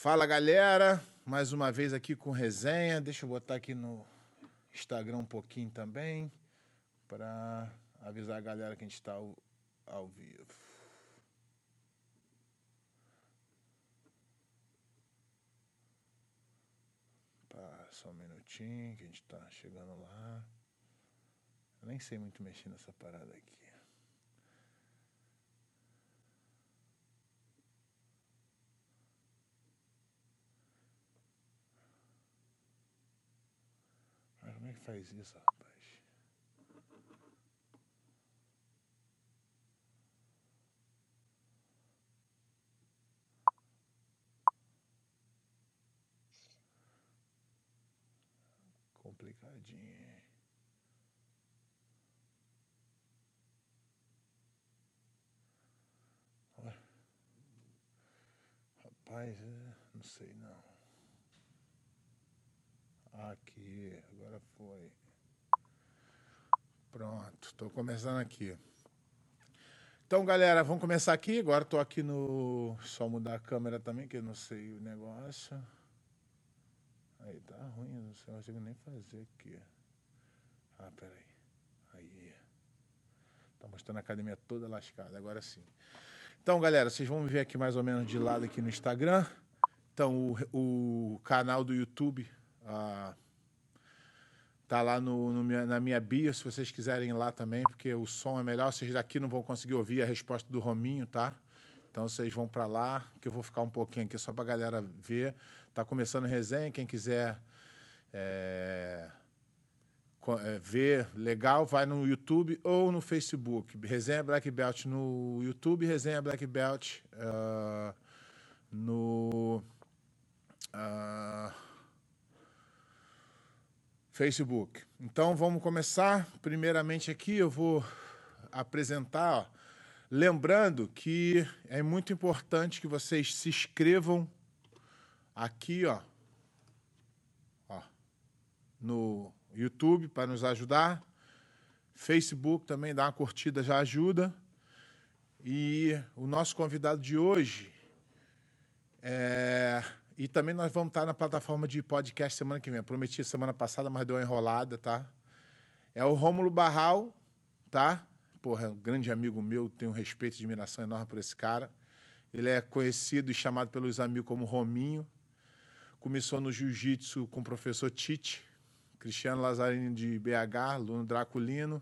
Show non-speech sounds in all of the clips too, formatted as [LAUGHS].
Fala galera, mais uma vez aqui com resenha. Deixa eu botar aqui no Instagram um pouquinho também para avisar a galera que a gente está ao, ao vivo. Tá, só um minutinho que a gente está chegando lá. Eu nem sei muito mexer nessa parada aqui. Mas é que faz isso, rapaz? Complicadinho. Rapaz, é, não sei não. Aqui, agora foi. Pronto, estou começando aqui. Então, galera, vamos começar aqui. Agora estou aqui no. Só mudar a câmera também, que eu não sei o negócio. Aí, tá ruim, não sei, não consigo nem fazer aqui. Ah, peraí. Aí. Tá mostrando a academia toda lascada, agora sim. Então, galera, vocês vão me ver aqui mais ou menos de lado aqui no Instagram. Então, o, o canal do YouTube ah, tá lá no, no minha- na minha bio, se vocês quiserem ir lá também, porque o som é melhor. Vocês daqui não vão conseguir ouvir a resposta do Rominho, tá? Então vocês vão para lá, que eu vou ficar um pouquinho aqui só para galera ver. Tá começando a resenha, quem quiser é, é, ver legal, vai no YouTube ou no Facebook. Resenha Black Belt no YouTube, Resenha Black Belt ah, no ah, Facebook. Então vamos começar. Primeiramente aqui eu vou apresentar, ó, lembrando que é muito importante que vocês se inscrevam aqui, ó, ó no YouTube para nos ajudar. Facebook também dá uma curtida já ajuda. E o nosso convidado de hoje é, e também nós vamos estar na plataforma de podcast semana que vem. Eu prometi semana passada, mas deu uma enrolada, tá? É o Rômulo Barral, tá? Porra, é um grande amigo meu, tenho respeito e admiração enorme por esse cara. Ele é conhecido e chamado pelos amigos como Rominho. Começou no jiu-jitsu com o professor Tite, Cristiano Lazarino de BH, aluno Draculino.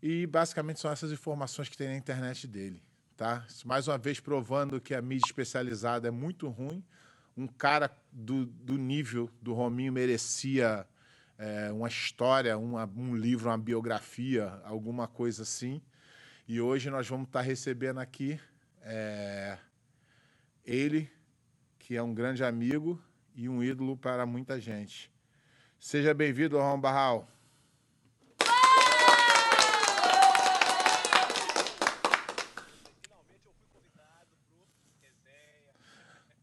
E basicamente são essas informações que tem na internet dele, tá? Mais uma vez provando que a mídia especializada é muito ruim. Um cara do, do nível do Rominho merecia é, uma história, uma- um livro, uma biografia, alguma coisa assim. E hoje nós vamos estar recebendo aqui é, ele, que é um grande amigo e um ídolo para muita gente. Seja bem-vindo, Ron Barral.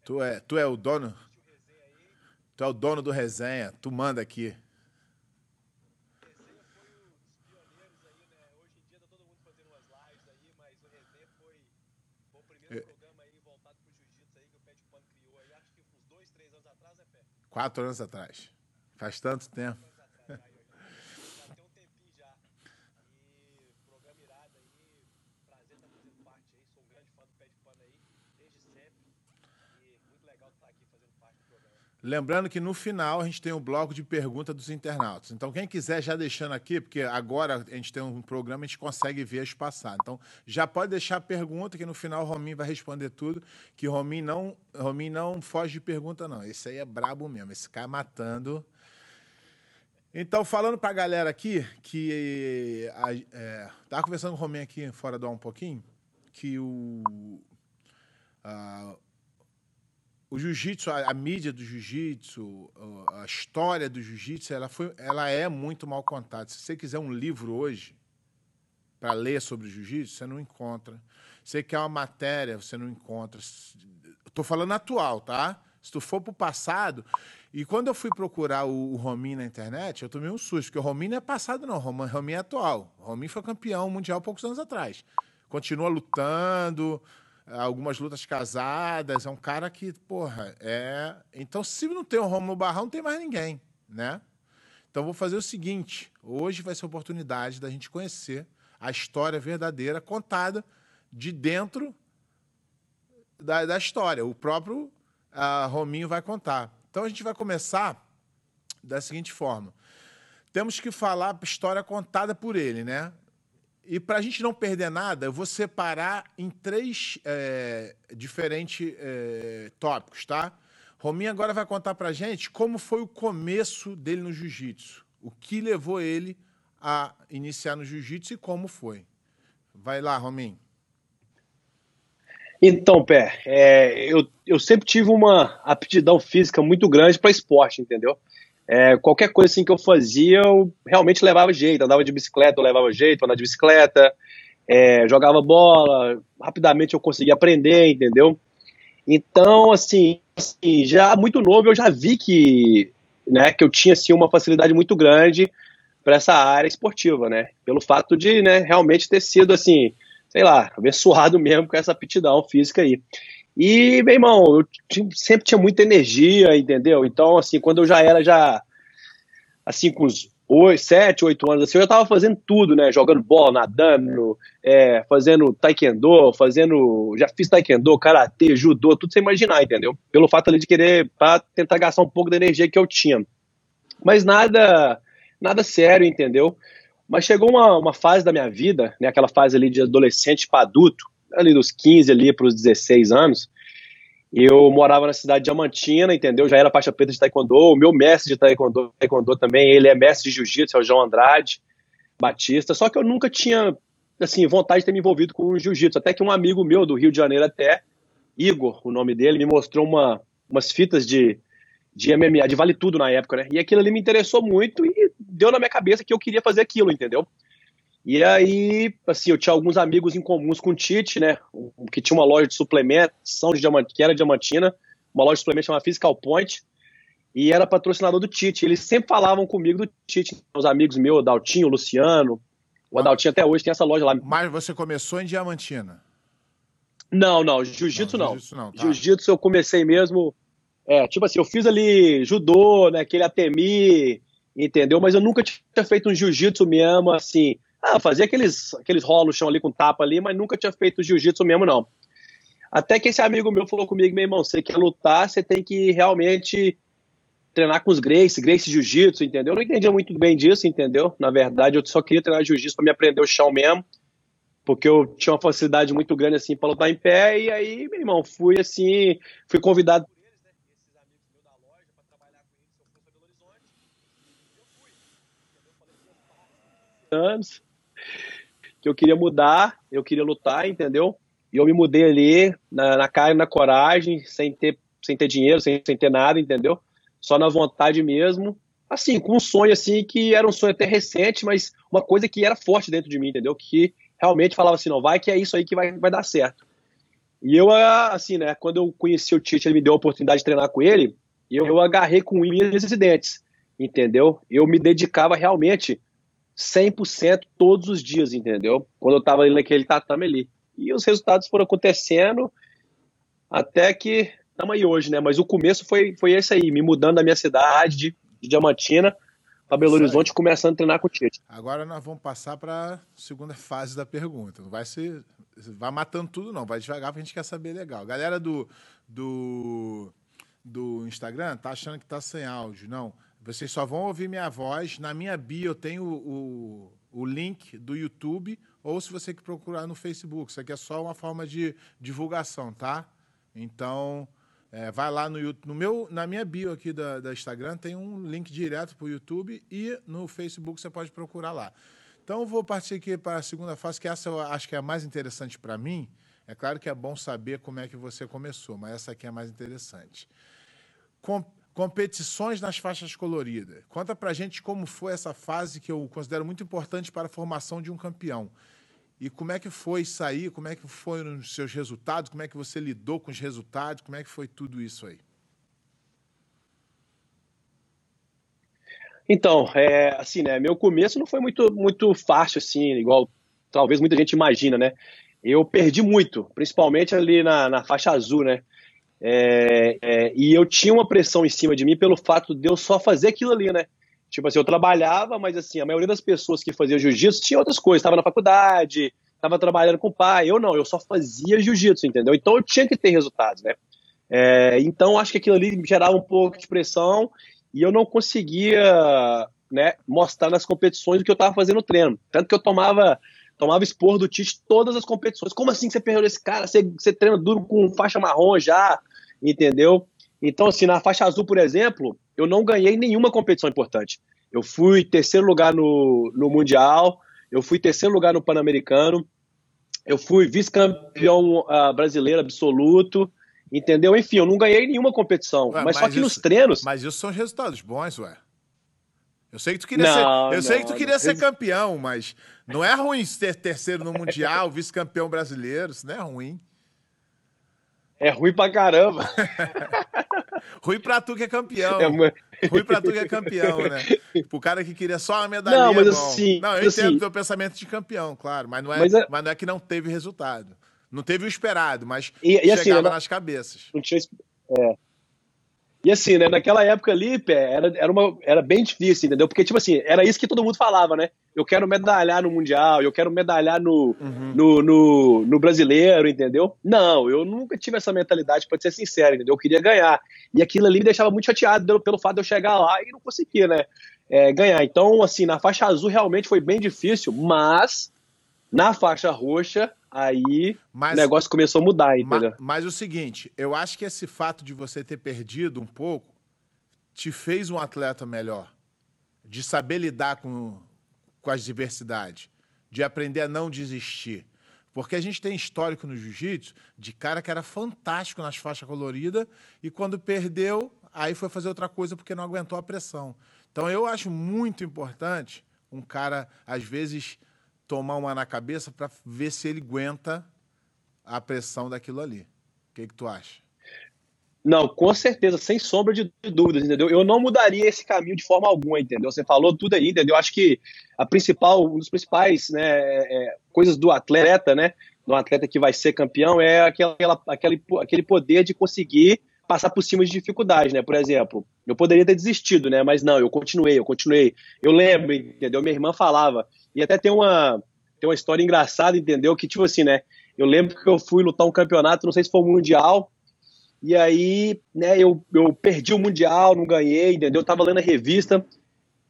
Tu é, tu é o dono? Tu é o dono do resenha. Tu manda aqui. Resenha foi um dos pioneiros aí, né? Hoje em dia tá todo mundo fazendo umas lives aí, mas o Resenha foi, foi o primeiro programa aí voltado pro jiu-jitsu aí que o Pé de Pano criou aí, acho que uns dois, três anos atrás, né, Pé? Quatro anos atrás. Faz tanto tempo. Anos atrás, aí, ó, já tem um tempinho já. E programa irado aí, prazer estar fazendo parte aí, sou um grande fã do Pé de Pano aí, desde sempre. E muito legal estar aqui fazendo parte do programa. Lembrando que no final a gente tem o bloco de pergunta dos internautas. Então, quem quiser já deixando aqui, porque agora a gente tem um programa, a gente consegue ver as passadas. Então, já pode deixar a pergunta, que no final o Rominho vai responder tudo. Que o Rominho não, Rominho não foge de pergunta, não. Esse aí é brabo mesmo, esse cara matando. Então, falando pra galera aqui, que. A, é, conversando com o Rominho aqui fora do ar um pouquinho, que o. a- o jiu-jitsu, a, a mídia do jiu-jitsu, a- história do jiu-jitsu, ela, foi, ela é muito mal contada. Se você quiser um livro hoje para ler sobre o jiu-jitsu, você não encontra. Você quer uma matéria, você não encontra. Estou falando atual, tá? Se tu for pro passado. E quando eu fui procurar o, o Rominho na internet, eu tomei um susto, porque o Rominho não é passado, não. O Romin- é atual. O Rominho foi campeão mundial poucos anos atrás. Continua lutando, algumas lutas casadas, é um cara que, porra, é. Então, se não tem o Romulo Barral, não tem mais ninguém, né? Então, vou fazer o seguinte: hoje vai ser a oportunidade da gente conhecer a história verdadeira contada de dentro da, da história. O próprio uh, Rominho vai contar. Então, a gente vai começar da seguinte forma: temos que falar a história contada por ele, né? E para a gente não perder nada, eu vou separar em três é, diferentes é, tópicos, tá? Rominho agora vai contar para gente como foi o começo dele no jiu-jitsu, o que levou ele a iniciar no jiu-jitsu e como foi. Vai lá, Rominho. Então, Pé, é, eu, eu sempre tive uma aptidão física muito grande para esporte, entendeu? É, qualquer coisa assim que eu fazia, eu realmente levava jeito. Andava de bicicleta, eu levava jeito, andava de bicicleta, é, jogava bola, rapidamente eu conseguia aprender, entendeu? Então, assim, assim, já muito novo eu já vi que, né, que eu tinha assim, uma facilidade muito grande para essa área esportiva, né? Pelo fato de, né, realmente ter sido assim, sei lá, abençoado [LAUGHS] mesmo com essa aptidão física aí. E, meu irmão, eu sempre tinha muita energia, entendeu? Então, assim, quando eu já era, já, assim, com uns 8, 7, 8 anos, assim, eu já tava fazendo tudo, né? Jogando bola, nadando, é, fazendo taekwondo, fazendo. Já fiz taekwondo, karatê, judô, tudo sem imaginar, entendeu? Pelo fato ali de querer, para tentar gastar um pouco da energia que eu tinha. Mas nada, nada sério, entendeu? Mas chegou uma, uma fase da minha vida, né? Aquela fase ali de adolescente para adulto, ali dos 15 ali para os 16 anos, eu morava na cidade de Diamantina, entendeu? Já era faixa preta de taekwondo. O meu mestre de taekwondo, taekwondo também, ele é mestre de jiu-jitsu, é o João Andrade Batista. Só que eu nunca tinha, assim, vontade de ter me envolvido com jiu-jitsu. Até que um amigo meu do Rio de Janeiro até, Igor, o nome dele, me mostrou uma, umas fitas de, de MMA, de vale tudo na época, né? E aquilo ali me interessou muito e deu na minha cabeça que eu queria fazer aquilo, entendeu? E aí, assim, eu tinha alguns amigos em comuns com o Tite, né? Que tinha uma loja de suplementação que era diamantina, uma loja de suplementos chamada Physical Point, e era patrocinador do Tite. Eles sempre falavam comigo do Tite, os amigos meus, o Daltinho, o Luciano. O Adaltinho até hoje tem essa loja lá. Mas você começou em Diamantina? Não, não, jiu-jitsu não. Jiu-jitsu não, tá. jiu eu comecei mesmo. É, tipo assim, eu fiz ali judô, né, aquele atemi, entendeu? Mas eu nunca tinha feito um jiu-jitsu mesmo, assim, ah, fazia aqueles, aqueles rolos chão ali com tapa ali, mas nunca tinha feito jiu-jitsu mesmo, não. Até que esse amigo meu falou comigo, meu irmão, você quer lutar, você tem que realmente treinar com os Grace, Grace Jiu-Jitsu, entendeu? Eu não entendia muito bem disso, entendeu? Na verdade, eu só queria treinar Jiu-Jitsu para me aprender o chão mesmo, porque eu tinha uma facilidade muito grande, assim, para lutar em pé, e aí, meu irmão, fui, assim, fui convidado anos que eu queria mudar, eu queria lutar, entendeu? E eu me mudei ali na, na cara e na coragem, sem ter, sem ter dinheiro, sem, sem ter nada, entendeu? Só na vontade mesmo. Assim, com um sonho assim que era um sonho até recente, mas uma coisa que era forte dentro de mim, entendeu? Que realmente falava assim, não, vai que é isso aí que vai, vai dar certo. E eu, assim, né, quando eu conheci o Tite, ele me deu a oportunidade de treinar com ele, e eu, eu agarrei com unhas e dentes, entendeu? Eu me dedicava realmente 100% todos os dias, entendeu? Quando eu tava ali naquele tatame ali. E os resultados foram acontecendo até que estamos aí hoje, né? Mas o começo foi, foi esse aí, me mudando da minha cidade, de, de Diamantina, para Belo Horizonte, começando a treinar com o Tite. Agora nós vamos passar para a segunda fase da pergunta. Não vai ser. Vai matando tudo, não. Vai devagar, porque a gente quer saber legal. Galera do, do, do Instagram tá achando que tá sem áudio. Não. Vocês só vão ouvir minha voz. Na minha bio eu tenho o, o, o link do YouTube, ou se você que procurar no Facebook. Isso aqui é só uma forma de divulgação, tá? Então, é, vai lá no YouTube. No meu, na minha bio aqui da, da Instagram tem um link direto para o YouTube e no Facebook você pode procurar lá. Então, vou partir aqui para a segunda fase, que essa eu acho que é a mais interessante para mim. É claro que é bom saber como é que você começou, mas essa aqui é a mais interessante. Com, competições nas faixas coloridas. Conta pra gente como foi essa fase que eu considero muito importante para a formação de um campeão. E como é que foi sair, como é que foram os seus resultados, como é que você lidou com os resultados, como é que foi tudo isso aí? Então, é, assim, né, meu começo não foi muito, muito fácil, assim, igual talvez muita gente imagina, né? eu perdi muito, principalmente ali na, na faixa azul, né? É, é, e eu tinha uma pressão em cima de mim pelo fato de eu só fazer aquilo ali, né? Tipo assim, eu trabalhava, mas assim, a maioria das pessoas que faziam jiu-jitsu tinha outras coisas, estava na faculdade, estava trabalhando com o pai. Eu não, eu só fazia jiu-jitsu, entendeu? Então eu tinha que ter resultados, né? É, então acho que aquilo ali gerava um pouco de pressão e eu não conseguia né, mostrar nas competições o que eu estava fazendo no treino. Tanto que eu tomava tomava expor do Tite todas as competições. Como assim você perdeu esse cara? Você, você treina duro com faixa marrom já, entendeu? Então, assim, na faixa azul, por exemplo, eu não ganhei nenhuma competição importante. Eu fui terceiro lugar no, no Mundial, eu fui terceiro lugar no Pan-Americano, eu fui vice-campeão uh, brasileiro absoluto, entendeu? Enfim, eu não ganhei nenhuma competição. Ué, mas, mas, só que isso, nos treinos. Mas isso são resultados bons, ué. Eu sei que tu queria não, ser, eu não, sei que tu queria não. ser campeão, mas não é ruim ser terceiro no mundial, vice-campeão brasileiro, isso não é ruim. É ruim pra caramba. [LAUGHS] ruim pra tu que é campeão. É, ruim pra tu que é campeão, né? Tipo, o cara que queria só uma medalha. Não, mas assim. Não, eu assim, entendo o teu pensamento de campeão, claro, mas não, é, mas, é... mas não é que não teve resultado. Não teve o esperado, mas e, e assim, chegava assim, nas cabeças. Não tinha. É. E assim, né, naquela época ali, era, era, uma, era bem difícil, entendeu? Porque, tipo assim, era isso que todo mundo falava, né? Eu quero medalhar no Mundial, eu quero medalhar no, uhum. no, no, no, brasileiro, entendeu? Não, eu nunca tive essa mentalidade, pra ser sincero, entendeu? Eu queria ganhar. E aquilo ali me deixava muito chateado pelo, pelo fato de eu chegar lá e não conseguir, né? É, ganhar. Então, assim, na faixa azul realmente foi bem difícil, mas na faixa roxa aí mas, o negócio começou a mudar, entendeu? Mas, mas o seguinte, eu acho que esse fato de você ter perdido um pouco te fez um atleta melhor, de saber lidar com, com as diversidades, de aprender a não desistir. Porque a gente tem histórico no jiu-jitsu de cara que era fantástico nas faixas coloridas e quando perdeu, aí foi fazer outra coisa porque não aguentou a pressão. Então eu acho muito importante um cara, às vezes, tomar uma na cabeça para ver se ele aguenta a pressão daquilo ali. O que, que tu acha? Não, com certeza, sem sombra de dúvidas, entendeu? Eu não mudaria esse caminho de forma alguma, entendeu? Você falou tudo aí, entendeu? Acho que a principal, um dos principais né, é, coisas do atleta, né? Do atleta que vai ser campeão é aquela, aquele, aquele poder de conseguir passar por cima de dificuldades, né? Por exemplo, eu poderia ter desistido, né? Mas não, eu continuei, eu continuei. Eu lembro, entendeu? Minha irmã falava, e até tem uma, tem uma história engraçada, entendeu? Que, tipo assim, né? Eu lembro que eu fui lutar um campeonato, não sei se foi Mundial, e aí, né, eu, eu perdi o Mundial, não ganhei, entendeu? Eu tava lendo a revista.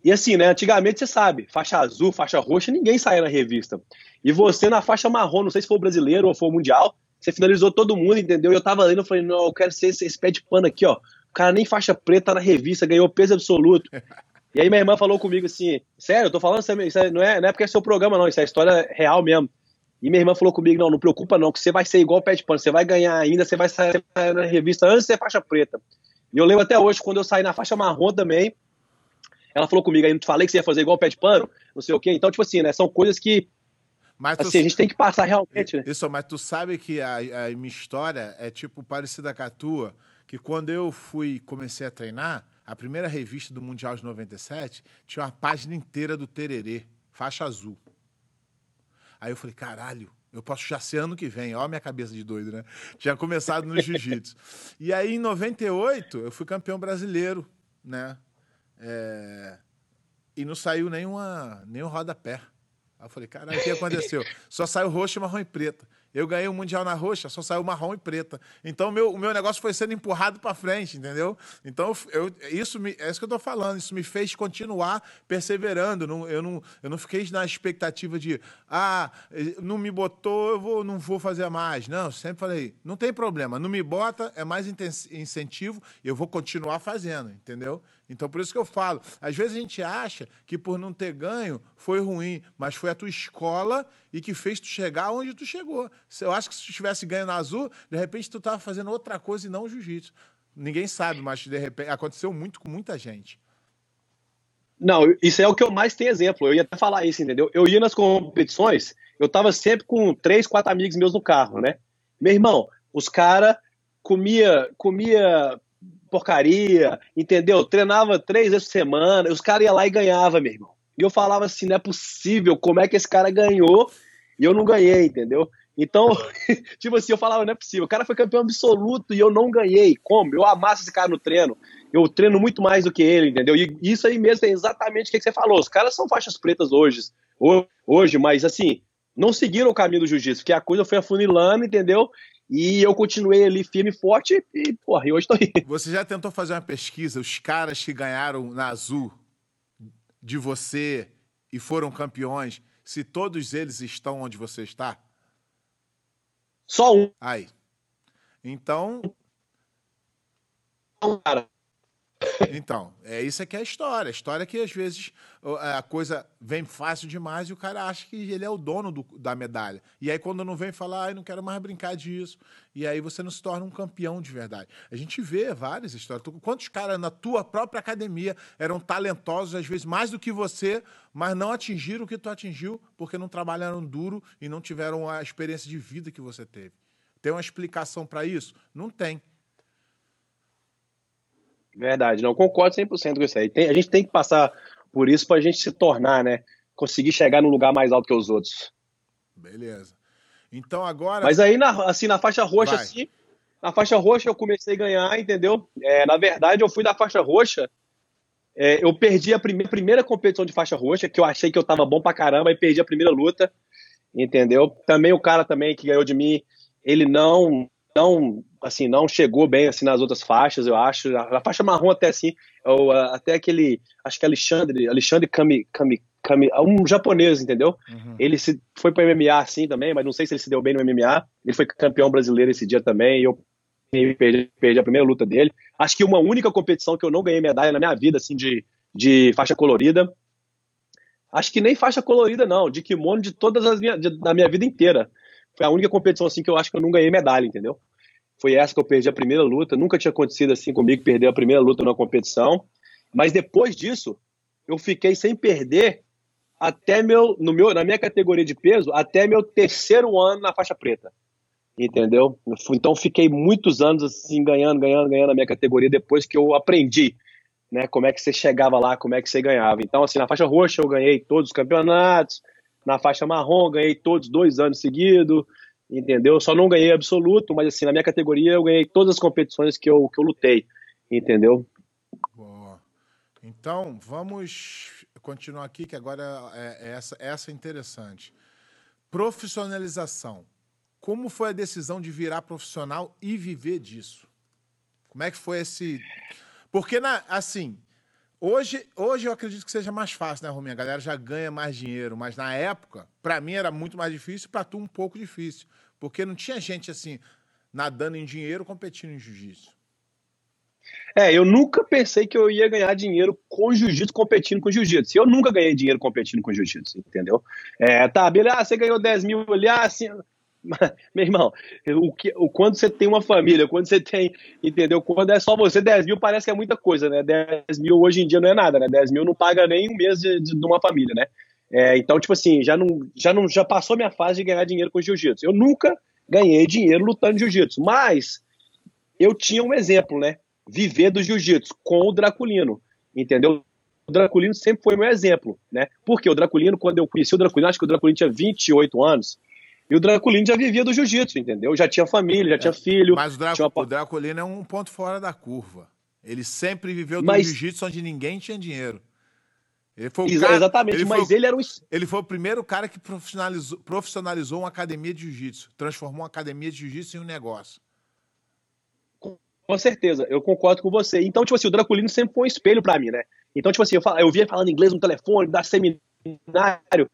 E assim, né, antigamente você sabe, faixa azul, faixa roxa, ninguém saía na revista. E você na faixa marrom, não sei se foi o brasileiro ou foi o Mundial, você finalizou todo mundo, entendeu? E eu tava lendo, eu falei, não, eu quero ser esse, esse pé de pano aqui, ó. O cara nem faixa preta na revista, ganhou peso absoluto. [LAUGHS] E aí minha irmã falou comigo assim, sério, eu tô falando, isso não é, não é porque é seu programa, não, isso é história real mesmo. E minha irmã falou comigo, não, não preocupa não, que você vai ser igual o pé de pano, você vai ganhar ainda, você vai sair na revista antes de ser faixa preta. E eu lembro até hoje, quando eu saí na faixa marrom também, ela falou comigo, aí não te falei que você ia fazer igual o pé de pano, não sei o quê. Então, tipo assim, né, são coisas que mas assim, tu... a gente tem que passar realmente, né? Isso, mas tu sabe que a, a minha história é tipo parecida com a tua, que quando eu fui comecei a treinar, a primeira revista do Mundial de 97 tinha uma página inteira do Tererê, faixa azul. Aí eu falei, caralho, eu posso já ser ano que vem. Olha a minha cabeça de doido, né? [LAUGHS] Tinha começado no jiu-jitsu. e aí, em 98, eu fui campeão brasileiro, né? É... E não saiu nenhuma, nenhum rodapé. Aí eu falei, caralho, o que aconteceu? Só saiu roxo, marrom e preta. Eu ganhei o Mundial na roxa, só saiu marrom e preta. Então, meu, o meu negócio foi sendo empurrado para frente, entendeu? Então, eu, isso me, é isso que eu estou falando. Isso me fez continuar perseverando. Não, eu, não, eu não fiquei na expectativa de, ah, não me botou, eu vou, não vou fazer mais. Não, sempre falei, não tem problema. Não me bota, é mais incentivo, eu vou continuar fazendo, entendeu? Então, por isso que eu falo. Às vezes a gente acha que por não ter ganho foi ruim, mas foi a tua escola e que fez tu chegar onde tu chegou. Eu acho que se tu tivesse ganho na Azul, de repente tu estava fazendo outra coisa e não jiu-jitsu. Ninguém sabe, mas de repente aconteceu muito com muita gente. Não, isso é o que eu mais tenho exemplo. Eu ia até falar isso, entendeu? Eu ia nas competições, eu tava sempre com três, quatro amigos meus no carro, né? Meu irmão, os caras comia, comia porcaria, entendeu? Treinava três vezes por semana, os caras iam lá e ganhavam, meu irmão. E eu falava assim, não é possível, como é que esse cara ganhou e eu não ganhei, entendeu? Então, [LAUGHS] tipo assim, eu falava, não é possível. O cara foi campeão absoluto e eu não ganhei. Como? Eu amasso esse cara no treino. Eu treino muito mais do que ele, entendeu? E isso aí mesmo é exatamente o que você falou. Os caras são faixas pretas hoje, hoje, mas assim, não seguiram o caminho do jiu-jitsu, porque a coisa foi afunilando, entendeu? E eu continuei ali firme e forte e, porra, e hoje tô aí. [LAUGHS] Você já tentou fazer uma pesquisa, os caras que ganharam na Azul de você e foram campeões, se todos eles estão onde você está? Só um. Aí. Então. Cara. Então, é isso aqui é a história. A história é que às vezes a coisa vem fácil demais e o cara acha que ele é o dono do, da medalha. E aí quando não vem falar, ah, não quero mais brincar disso. E aí você não se torna um campeão de verdade. A gente vê várias histórias. Quantos caras na tua própria academia eram talentosos, às vezes mais do que você, mas não atingiram o que tu atingiu porque não trabalharam duro e não tiveram a experiência de vida que você teve. Tem uma explicação para isso? Não tem. Verdade, não concordo 100% com isso aí. Tem, a gente tem que passar por isso para a gente se tornar, né? Conseguir chegar num lugar mais alto que os outros. Beleza. Então agora. Mas aí, na, assim, na faixa roxa, Vai. assim, na faixa roxa eu comecei a ganhar, entendeu? É, na verdade, eu fui da faixa roxa. é, eu perdi a prime primeira competição de faixa roxa, que eu achei que eu tava bom pra caramba, e perdi a primeira luta, entendeu? Também o cara também que ganhou de mim, ele não não assim não chegou bem assim nas outras faixas eu acho. A, faixa marrom até assim ou até aquele acho que Alexandre Alexandre Kami, Kami, Kami um japonês entendeu? Uhum. ele se foi para MMA assim também mas não sei se ele se deu bem no MMA ele foi campeão brasileiro esse dia também e eu perdi, perdi a primeira luta dele. Acho que uma única competição que eu não ganhei medalha na minha vida assim de, de faixa colorida. Acho que nem faixa colorida não de kimono de todas as minhas de, da minha vida inteira. Foi a única competição assim que eu acho que eu não ganhei medalha, entendeu? Foi essa que eu perdi a primeira luta. Nunca tinha acontecido assim comigo perder a primeira luta na competição. Mas depois disso, eu fiquei sem perder até meu, no meu, na minha categoria de peso, até meu terceiro ano na faixa preta. Entendeu? Então fiquei muitos anos assim ganhando, ganhando, ganhando na minha categoria depois que eu aprendi, né, como é que você chegava lá, como é que você ganhava. Então assim, na faixa roxa eu ganhei todos os campeonatos, na faixa marrom, ganhei todos dois anos seguidos, entendeu? Só não ganhei absoluto, mas assim, na minha categoria eu ganhei todas as competições que eu, que eu lutei, entendeu? Boa. Então, vamos continuar aqui, que agora é, é essa, essa é interessante. Profissionalização. Como foi a decisão de virar profissional e viver disso? Como é que foi esse. Porque, na, assim, Hoje, hoje eu acredito que seja mais fácil, né, Rominha? A galera já ganha mais dinheiro, mas na época, para mim era muito mais difícil, para tu um pouco difícil, porque não tinha gente assim nadando em dinheiro competindo em jiu-jitsu. É, eu nunca pensei que eu ia ganhar dinheiro com jiu-jitsu competindo com jiu-jitsu. Eu nunca ganhei dinheiro competindo com jiu-jitsu, entendeu? É, tá, beleza, ah, você ganhou 10 mil ali, ah, assim, [LAUGHS] meu irmão, o que, o, quando você tem uma família, quando você tem, entendeu? Quando é só você, 10 mil parece que é muita coisa, né? 10 mil hoje em dia não é nada, né? 10 mil não paga nem um mês de, de, de uma família, né? É, então, tipo assim, já não, já não já passou minha fase de ganhar dinheiro com jiu-jitsu. Eu nunca ganhei dinheiro lutando jiu-jitsu, mas eu tinha um exemplo, né? Viver do jiu-jitsu com o Draculino, entendeu? O Draculino sempre foi meu exemplo, né? Porque o Draculino, quando eu conheci o Draculino, acho que o Draculino tinha 28 anos, e o Draculino já vivia do jiu-jitsu, entendeu? Já tinha família, já tinha filho. Mas o, uma... o Draculino é um ponto fora da curva. Ele sempre viveu do mas... jiu-jitsu onde ninguém tinha dinheiro. Ele foi Ex cara, exatamente, ele mas foi, ele era um. Ele foi o primeiro cara que profissionalizou, profissionalizou uma academia de jiu-jitsu. Transformou uma academia de jiu-jitsu em um negócio. Com, certeza, eu concordo com você. Então, tipo assim, o Draculino sempre foi um espelho para mim, né? Então, tipo assim, eu, falo, eu via falando inglês no telefone, dar seminário.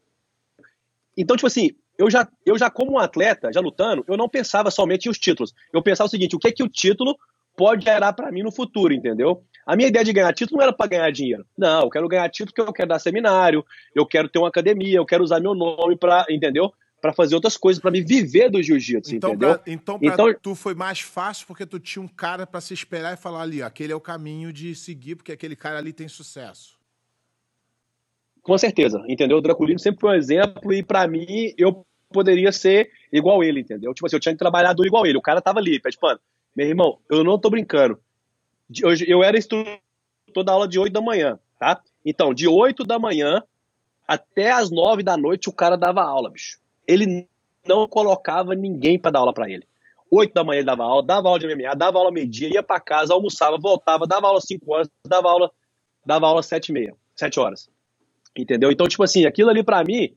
Então, tipo assim, eu já, eu já como um atleta, já lutando, eu não pensava somente em os títulos. Eu pensava o seguinte, o que é que o título pode gerar para mim no futuro, entendeu? A minha ideia de ganhar título não era para ganhar dinheiro. Não, eu quero ganhar título porque eu quero dar seminário, eu quero ter uma academia, eu quero usar meu nome para, entendeu? Para fazer outras coisas, para me viver do jiu-jitsu, então, entendeu? Pra, então, pra então, tu foi mais fácil porque tu tinha um cara para se esperar e falar ali, ó, aquele é o caminho de seguir, porque aquele cara ali tem sucesso. Com certeza, entendeu? O Draculino sempre foi um exemplo e para mim eu poderia ser igual ele, entendeu? Tipo assim, eu tinha que trabalhar duro igual ele. O cara tava ali, pede pano. Meu irmão, eu não tô brincando. Eu, eu era instrutor da aula de 8 da manhã, tá? Então, de 8 da manhã até as 9 da noite o cara dava aula, bicho. Ele não colocava ninguém para dar aula para ele. Oito da manhã ele dava aula, dava aula de MMA, dava aula meio-dia, ia para casa, almoçava, voltava, dava aula cinco horas, dava aula, dava aula sete e meia, sete horas. Entendeu? Então, tipo assim, aquilo ali para mim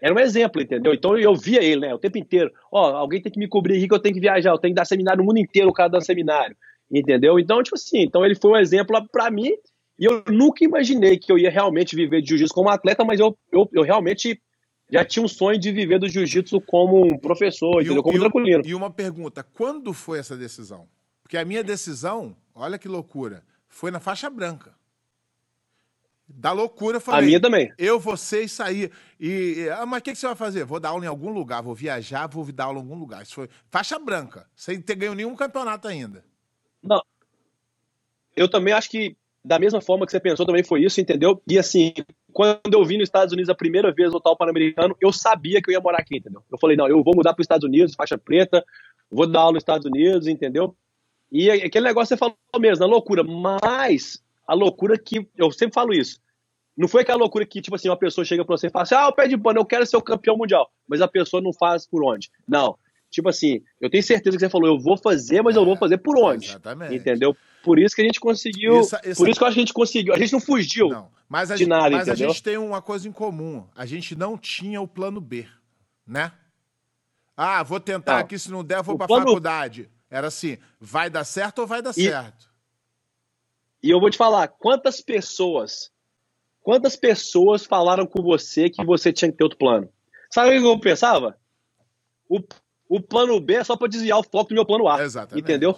era um exemplo, entendeu? Então eu via ele, né, o tempo inteiro. Ó, alguém tem que me cobrir aqui que eu tenho que viajar, eu tenho que dar seminário no mundo inteiro, o cara dá seminário. Entendeu? Então, tipo assim, então ele foi um exemplo para mim e eu nunca imaginei que eu ia realmente viver de jiu-jitsu como atleta, mas eu, eu, eu realmente já tinha um sonho de viver do jiu-jitsu como um professor, entendeu? como e, tranquilino. E uma pergunta, quando foi essa decisão? Porque a minha decisão, olha que loucura, foi na faixa branca. Da loucura, eu falei. A minha também. Eu, você e sair. E, ah, mas o que, que, você vai fazer? Vou dar aula em algum lugar, vou viajar, vou dar aula em algum lugar. Isso foi faixa branca, sem ter ganho nenhum campeonato ainda. Não. Eu também acho que, da mesma forma que você pensou, também foi isso, entendeu? E assim, quando eu vim nos Estados Unidos a primeira vez voltar ao Pan-Americano, eu sabia que eu ia morar aqui, entendeu? Eu falei, não, eu vou mudar para os Estados Unidos, faixa preta, vou dar aula nos Estados Unidos, entendeu? E aquele negócio você falou mesmo, na loucura, mas a loucura que, eu sempre falo isso, não foi aquela loucura que, tipo assim, uma pessoa chega pra você e fala assim, ah, o pé de pano, eu quero ser o campeão mundial, mas a pessoa não faz por onde. Não, tipo assim, eu tenho certeza que você falou, eu vou fazer, mas eu vou fazer por onde. Exatamente. Entendeu? Por isso que a gente conseguiu. Isso, isso, por isso que eu acho que a gente conseguiu. A gente não fugiu não, mas a de nada, Mas entendeu? a gente tem uma coisa em comum. A gente não tinha o plano B, né? Ah, vou tentar não. aqui, se não der, vou pra plano... faculdade. Era assim, vai dar certo ou vai dar e... certo? E eu vou te falar, quantas pessoas, quantas pessoas falaram com você que você tinha que ter outro plano? Sabe o que eu pensava? O o plano B é só para desviar o foco do meu plano A. Exatamente. Entendeu?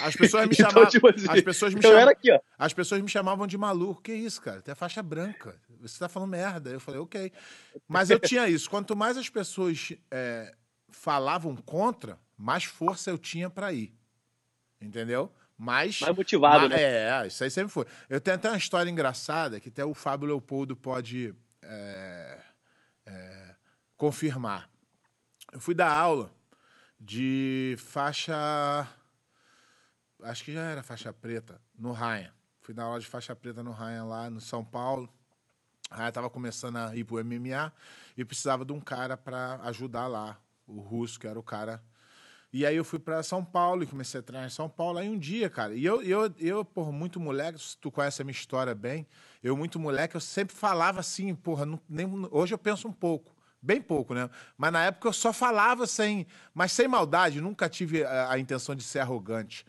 As pessoas me [LAUGHS] então, chamavam. então, tipo assim, as pessoas me chamavam, aqui, ó. As pessoas me chamavam de maluco. Que isso, cara? Tem a faixa branca. Você tá falando merda. Eu falei, ok. Mas eu tinha isso. Quanto mais as pessoas é, falavam contra, mais força eu tinha para ir. Entendeu? Mais, mais motivado, né? É, isso aí sempre foi. Eu tenho até uma história engraçada que até o Fábio Leopoldo pode é, é, confirmar. Eu fui dar aula de faixa. Acho que já era faixa preta, no Ryan. Fui dar aula de faixa preta no Ryan lá no São Paulo. Ryan tava começando a ir pro MMA e precisava de um cara para ajudar lá, o russo, que era o cara. E aí eu fui para São Paulo e comecei a treinar em São Paulo. Aí um dia, cara, e eu, eu, eu, por muito moleque, tu conhece a minha história bem, eu, muito moleque, eu sempre falava assim, porra, não, nem, hoje eu penso um pouco. Bem pouco, né? Mas na época eu só falava sem. Mas sem maldade, nunca tive a, a intenção de ser arrogante.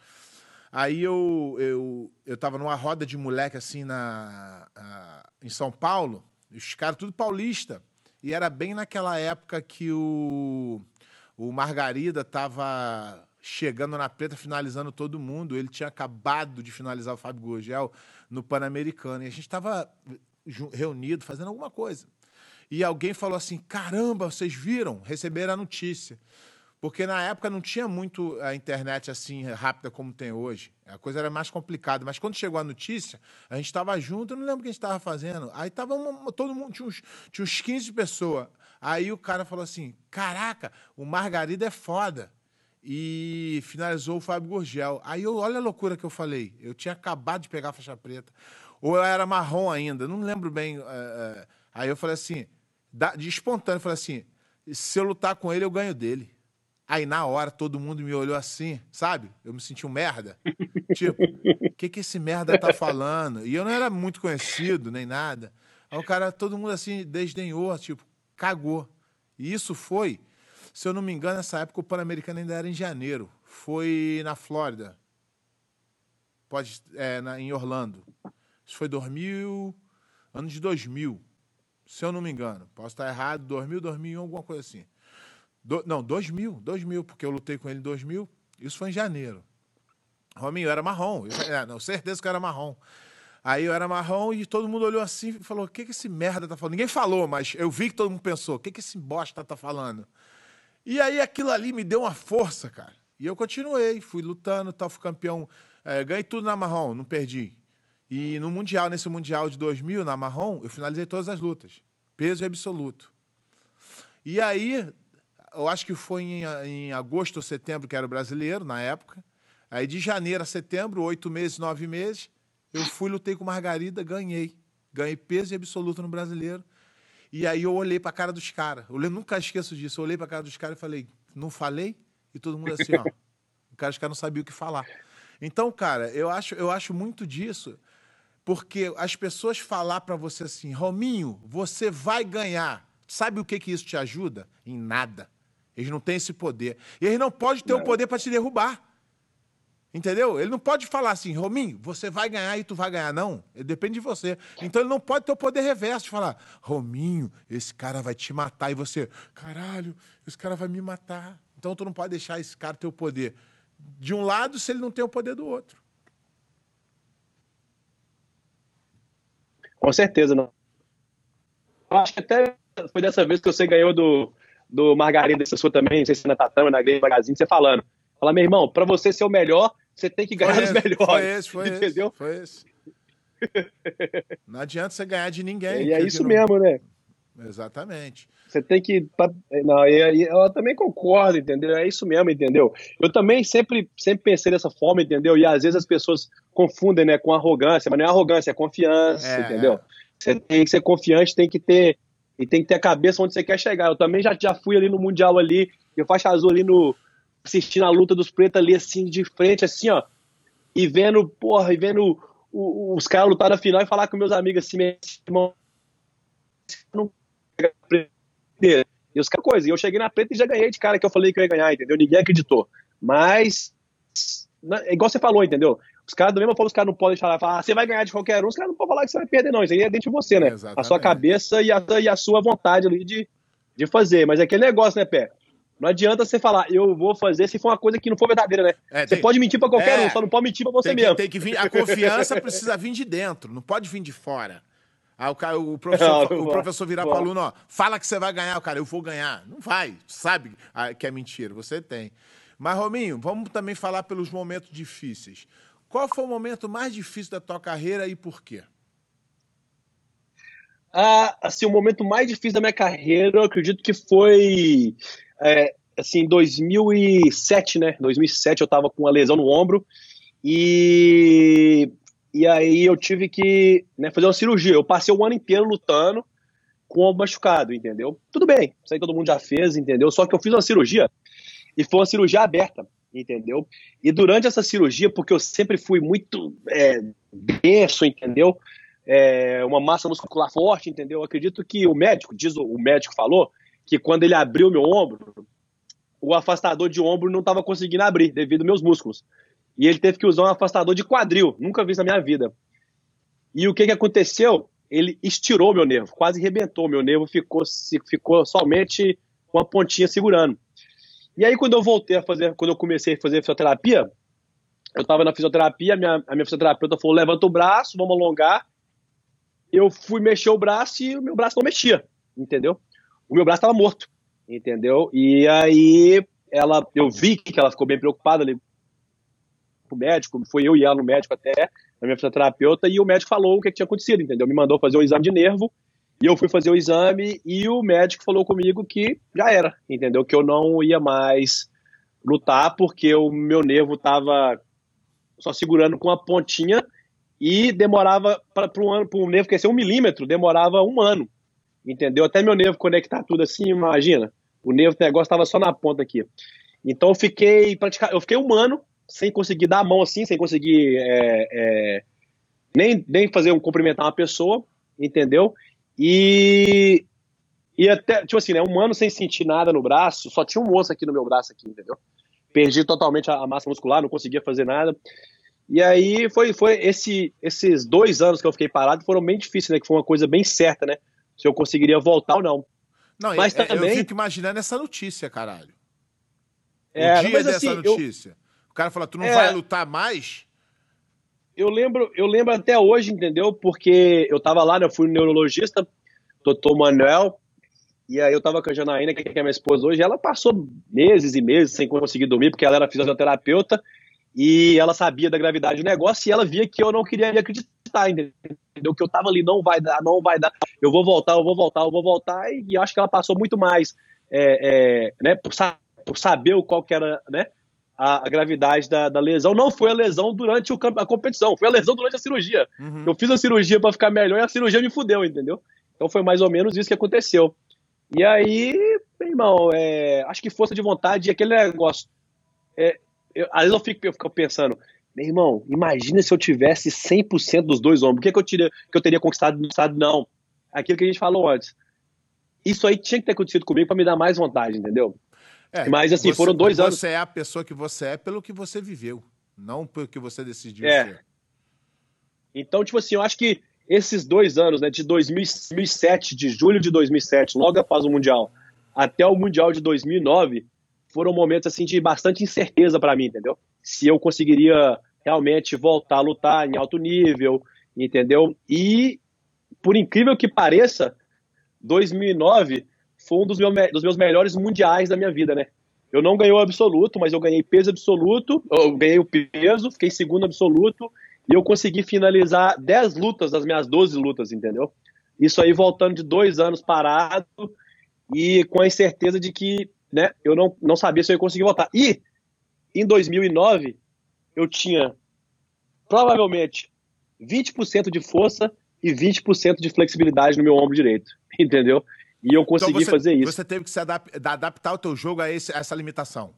Aí eu, eu, eu tava numa roda de moleque assim na, a, em São Paulo, os caras tudo paulista. E era bem naquela época que o, o Margarida tava chegando na preta, finalizando todo mundo. Ele tinha acabado de finalizar o Fábio Gurgel no Pan-Americano. E a gente estava reunido, fazendo alguma coisa e alguém falou assim: caramba, vocês viram? Receberam a notícia. Porque na época não tinha muito a internet assim rápida como tem hoje. A coisa era mais complicada. Mas quando chegou a notícia, a gente estava junto, eu não lembro o que a gente estava fazendo. Aí tava uma, todo mundo, tinha uns, tinha uns 15 pessoas. Aí o cara falou assim: caraca, o Margarida é foda. E finalizou o Fábio Gurgel. Aí eu, olha a loucura que eu falei. Eu tinha acabado de pegar a faixa preta. Ou eu era marrom ainda, não lembro bem. Uh, uh, aí eu falei assim: de espontâneo, falei assim: se eu lutar com ele, eu ganho dele. Aí na hora todo mundo me olhou assim, sabe? Eu me senti um merda. [LAUGHS] tipo, o que, que esse merda tá falando? E eu não era muito conhecido, nem nada. Aí o cara, todo mundo assim, desdenhou, tipo, cagou. E isso foi, se eu não me engano, nessa época o Pan-Americano ainda era em janeiro. Foi na Flórida. Pode, é, na, em Orlando. Isso foi 2000, ano de 2000 se eu não me engano. Posso estar errado, 2000, 2001, alguma coisa assim. Do, não, 2000, 2000, porque eu lutei com ele em 2000. Isso foi em janeiro. Rominho, era marrom. Eu, é, não, certeza que era marrom. Aí eu era marrom e todo mundo olhou assim e falou: o que, que esse merda tá falando? Ninguém falou, mas eu vi que todo mundo pensou: o que, que esse bosta tá falando? E aí aquilo ali me deu uma força, cara. E eu continuei, fui lutando, tal, fui campeão. É, ganhei tudo na marrom, não perdi. E no Mundial, nesse Mundial de 2000, na Marrom, eu finalizei todas as lutas. Peso absoluto. E aí, eu acho que foi em, em agosto ou setembro, que era o brasileiro, na época. Aí de janeiro a setembro, oito meses, nove meses, eu fui, lutei com Margarida, ganhei. Ganhei peso absoluto no brasileiro. E aí eu olhei pra cara dos caras. Eu nunca esqueço disso. Eu olhei pra cara dos caras e falei, não falei? E todo mundo assim, ó. [LAUGHS] o cara, os caras não sabiam o que falar. Então, cara, eu acho, eu acho muito disso, porque as pessoas falar pra você assim, Rominho, você vai ganhar. Sabe o que que isso te ajuda? Em nada. Eles não têm esse poder. E eles não podem ter o poder pra te derrubar. Entendeu? Ele não pode falar assim, Rominho, você vai ganhar e tu vai ganhar, não. Depende de você. Então ele não pode ter o poder reverso de falar, Rominho, esse cara vai te matar. E você, caralho, esse cara vai me matar. Então tu não pode deixar esse cara ter o poder de um lado se ele não tem o poder do outro. Com certeza, não. Acho que até foi dessa vez que você ganhou do, do Margarida, dessa sua também, não sei se na Tatama, na Grande Magazine, você falando. Fala, meu irmão, para você ser o melhor, você tem que ganhar Foi os esse, melhores. Foi esse, foi entendeu? esse. Foi esse. Não adianta você ganhar de ninguém. E é isso não- mesmo, né? Exatamente. Você tem que. Não, e, e eu também concordo, entendeu? É isso mesmo, entendeu? Eu também sempre, sempre pensei dessa forma, entendeu? E às vezes as pessoas confundem, né, com arrogância, mas não é arrogância, é confiança, É, entendeu? é. Você tem que ser confiante, tem que ter. E tem que ter a cabeça onde você quer chegar. Eu também já, já fui ali no Mundial ali, eu faixa azul ali no. Assistindo a luta dos pretos ali, assim, de frente, assim, ó. E vendo, porra, e vendo o- os caras lutar na final e falar com meus amigos assim, meu irmão, não e os caras, coisa, e eu cheguei na preta e já ganhei de cara que eu falei que eu ia ganhar, entendeu? Ninguém acreditou. Mas, na- é igual você falou, entendeu? Os caras, da mesma forma, os caras não podem falar, falar ah, você vai ganhar de qualquer um, os caras não podem falar que você vai perder, não. Isso aí é dentro de você, né? Exatamente. A sua cabeça e a, e a sua vontade ali de, de fazer. Mas é aquele negócio, né, Pé? Não adianta você falar, eu vou fazer se for uma coisa que não for verdadeira, né? É, Você tem- pode mentir pra qualquer É. um, só não pode mentir pra você tem que, mesmo. tem que vir, a confiança precisa vir de dentro, não pode vir de fora. Ah, o, cara, o, professor, Não, o professor virar para aluno, ó, fala que você vai ganhar, o cara, eu vou ganhar. Não vai, sabe ah, que é mentira, você tem. Mas, Rominho, vamos também falar pelos momentos difíceis. Qual foi o momento mais difícil da tua carreira e por quê? Ah, assim, o momento mais difícil da minha carreira, eu acredito que foi é, assim, 2007, né? 2007 eu tava com uma lesão no ombro e e aí eu tive que né, fazer uma cirurgia. Eu passei o ano inteiro lutando com o ombro machucado, entendeu? Tudo bem, isso aí todo mundo já fez, entendeu? Só que eu fiz uma cirurgia e foi uma cirurgia aberta, entendeu? E durante essa cirurgia, porque eu sempre fui muito é, denso, entendeu? É, uma massa muscular forte, entendeu? Eu acredito que o médico, diz o, o médico falou, que quando ele abriu meu ombro, o afastador de ombro não estava conseguindo abrir devido aos meus músculos. E ele teve que usar um afastador de quadril, nunca vi na minha vida. E o que, que aconteceu? Ele estirou meu nervo, quase rebentou. Meu nervo ficou, ficou somente com a pontinha segurando. E aí, quando eu voltei a fazer, quando eu comecei a fazer fisioterapia, eu estava na fisioterapia, a minha, a minha fisioterapeuta falou: levanta o braço, vamos alongar. Eu fui mexer o braço e o meu braço não mexia, entendeu? O meu braço estava morto, entendeu? E aí ela, eu vi que ela ficou bem preocupada ali pro médico, foi eu e ela no médico até, a minha fisioterapeuta, e o médico falou o que, que tinha acontecido, entendeu? Me mandou fazer um exame de nervo, e eu fui fazer o exame, e o médico falou comigo que já era, entendeu? Que eu não ia mais lutar, porque o meu nervo tava só segurando com a pontinha, e demorava para um um nervo crescer um milímetro, demorava um ano, entendeu? Até meu nervo conectar tudo assim, imagina. O nervo do negócio estava só na ponta aqui. Então eu fiquei praticamente, eu fiquei um ano sem conseguir dar a mão assim, sem conseguir é, é, nem, nem fazer um cumprimentar uma pessoa, entendeu? E e até tipo assim, né, um ano sem sentir nada no braço, só tinha um osso aqui no meu braço aqui, entendeu? Perdi totalmente a, a massa muscular, não conseguia fazer nada. E aí foi, foi esse, esses dois anos que eu fiquei parado foram bem difíceis, né? Que foi uma coisa bem certa, né? Se eu conseguiria voltar ou não. Não, Mas é- é- também- eu fico imaginando essa notícia, caralho. É, o dia mas dessa assim, eu, notícia. O cara fala, tu não É. vai lutar mais? eu lembro, eu lembro até hoje, entendeu? Porque eu tava lá, né, eu fui no neurologista, doutor Manuel, e aí eu tava com a Janaína, que é minha esposa hoje, ela passou meses e meses sem conseguir dormir, porque ela era fisioterapeuta, e ela sabia da gravidade do negócio, e ela via que eu não queria acreditar, entendeu? Que eu tava ali, não vai dar, não vai dar, eu vou voltar, eu vou voltar, eu vou voltar, e, e acho que ela passou muito mais, é, é, né, por, sa- por saber qual que era, né, a, a gravidade da, da lesão. Não foi a lesão durante o a competição, foi a lesão durante a cirurgia. Uhum. Eu fiz a cirurgia pra ficar melhor e a cirurgia me fudeu, entendeu? Então foi mais ou menos isso que aconteceu. E aí, meu irmão, é, acho que força de vontade e aquele negócio. É, eu, às vezes eu fico, eu fico pensando, meu irmão, imagina se eu tivesse 100% dos dois ombros. O que, que, eu teria, que eu teria conquistado no estado? Não. Aquilo que a gente falou antes. Isso aí tinha que ter acontecido comigo para me dar mais vontade, entendeu? É, Mas assim, você- foram dois anos. Você é a pessoa que você é pelo que você viveu, não pelo que você decidiu É. ser. Então, tipo assim, eu acho que esses dois anos, né, de 2007, de julho de 2007, logo após o Mundial, até o Mundial de 2009, foram momentos assim de bastante incerteza para mim, entendeu? Se eu conseguiria realmente voltar a lutar em alto nível, entendeu? E, por incrível que pareça, 2009 foi um dos, meu- dos meus melhores mundiais da minha vida, né? Eu não ganhei o absoluto, mas eu ganhei peso absoluto, eu ganhei o peso, fiquei segundo absoluto, e eu consegui finalizar 10 lutas das minhas 12 lutas, entendeu? Isso aí voltando de dois anos parado e com a incerteza de que né, eu não, não sabia se eu ia conseguir voltar. E em 2009 eu tinha provavelmente 20% de força e 20% de flexibilidade no meu ombro direito, [LAUGHS] entendeu? E eu consegui então você, fazer isso. Você teve que se adap- da- adaptar o teu jogo a, esse- a essa limitação.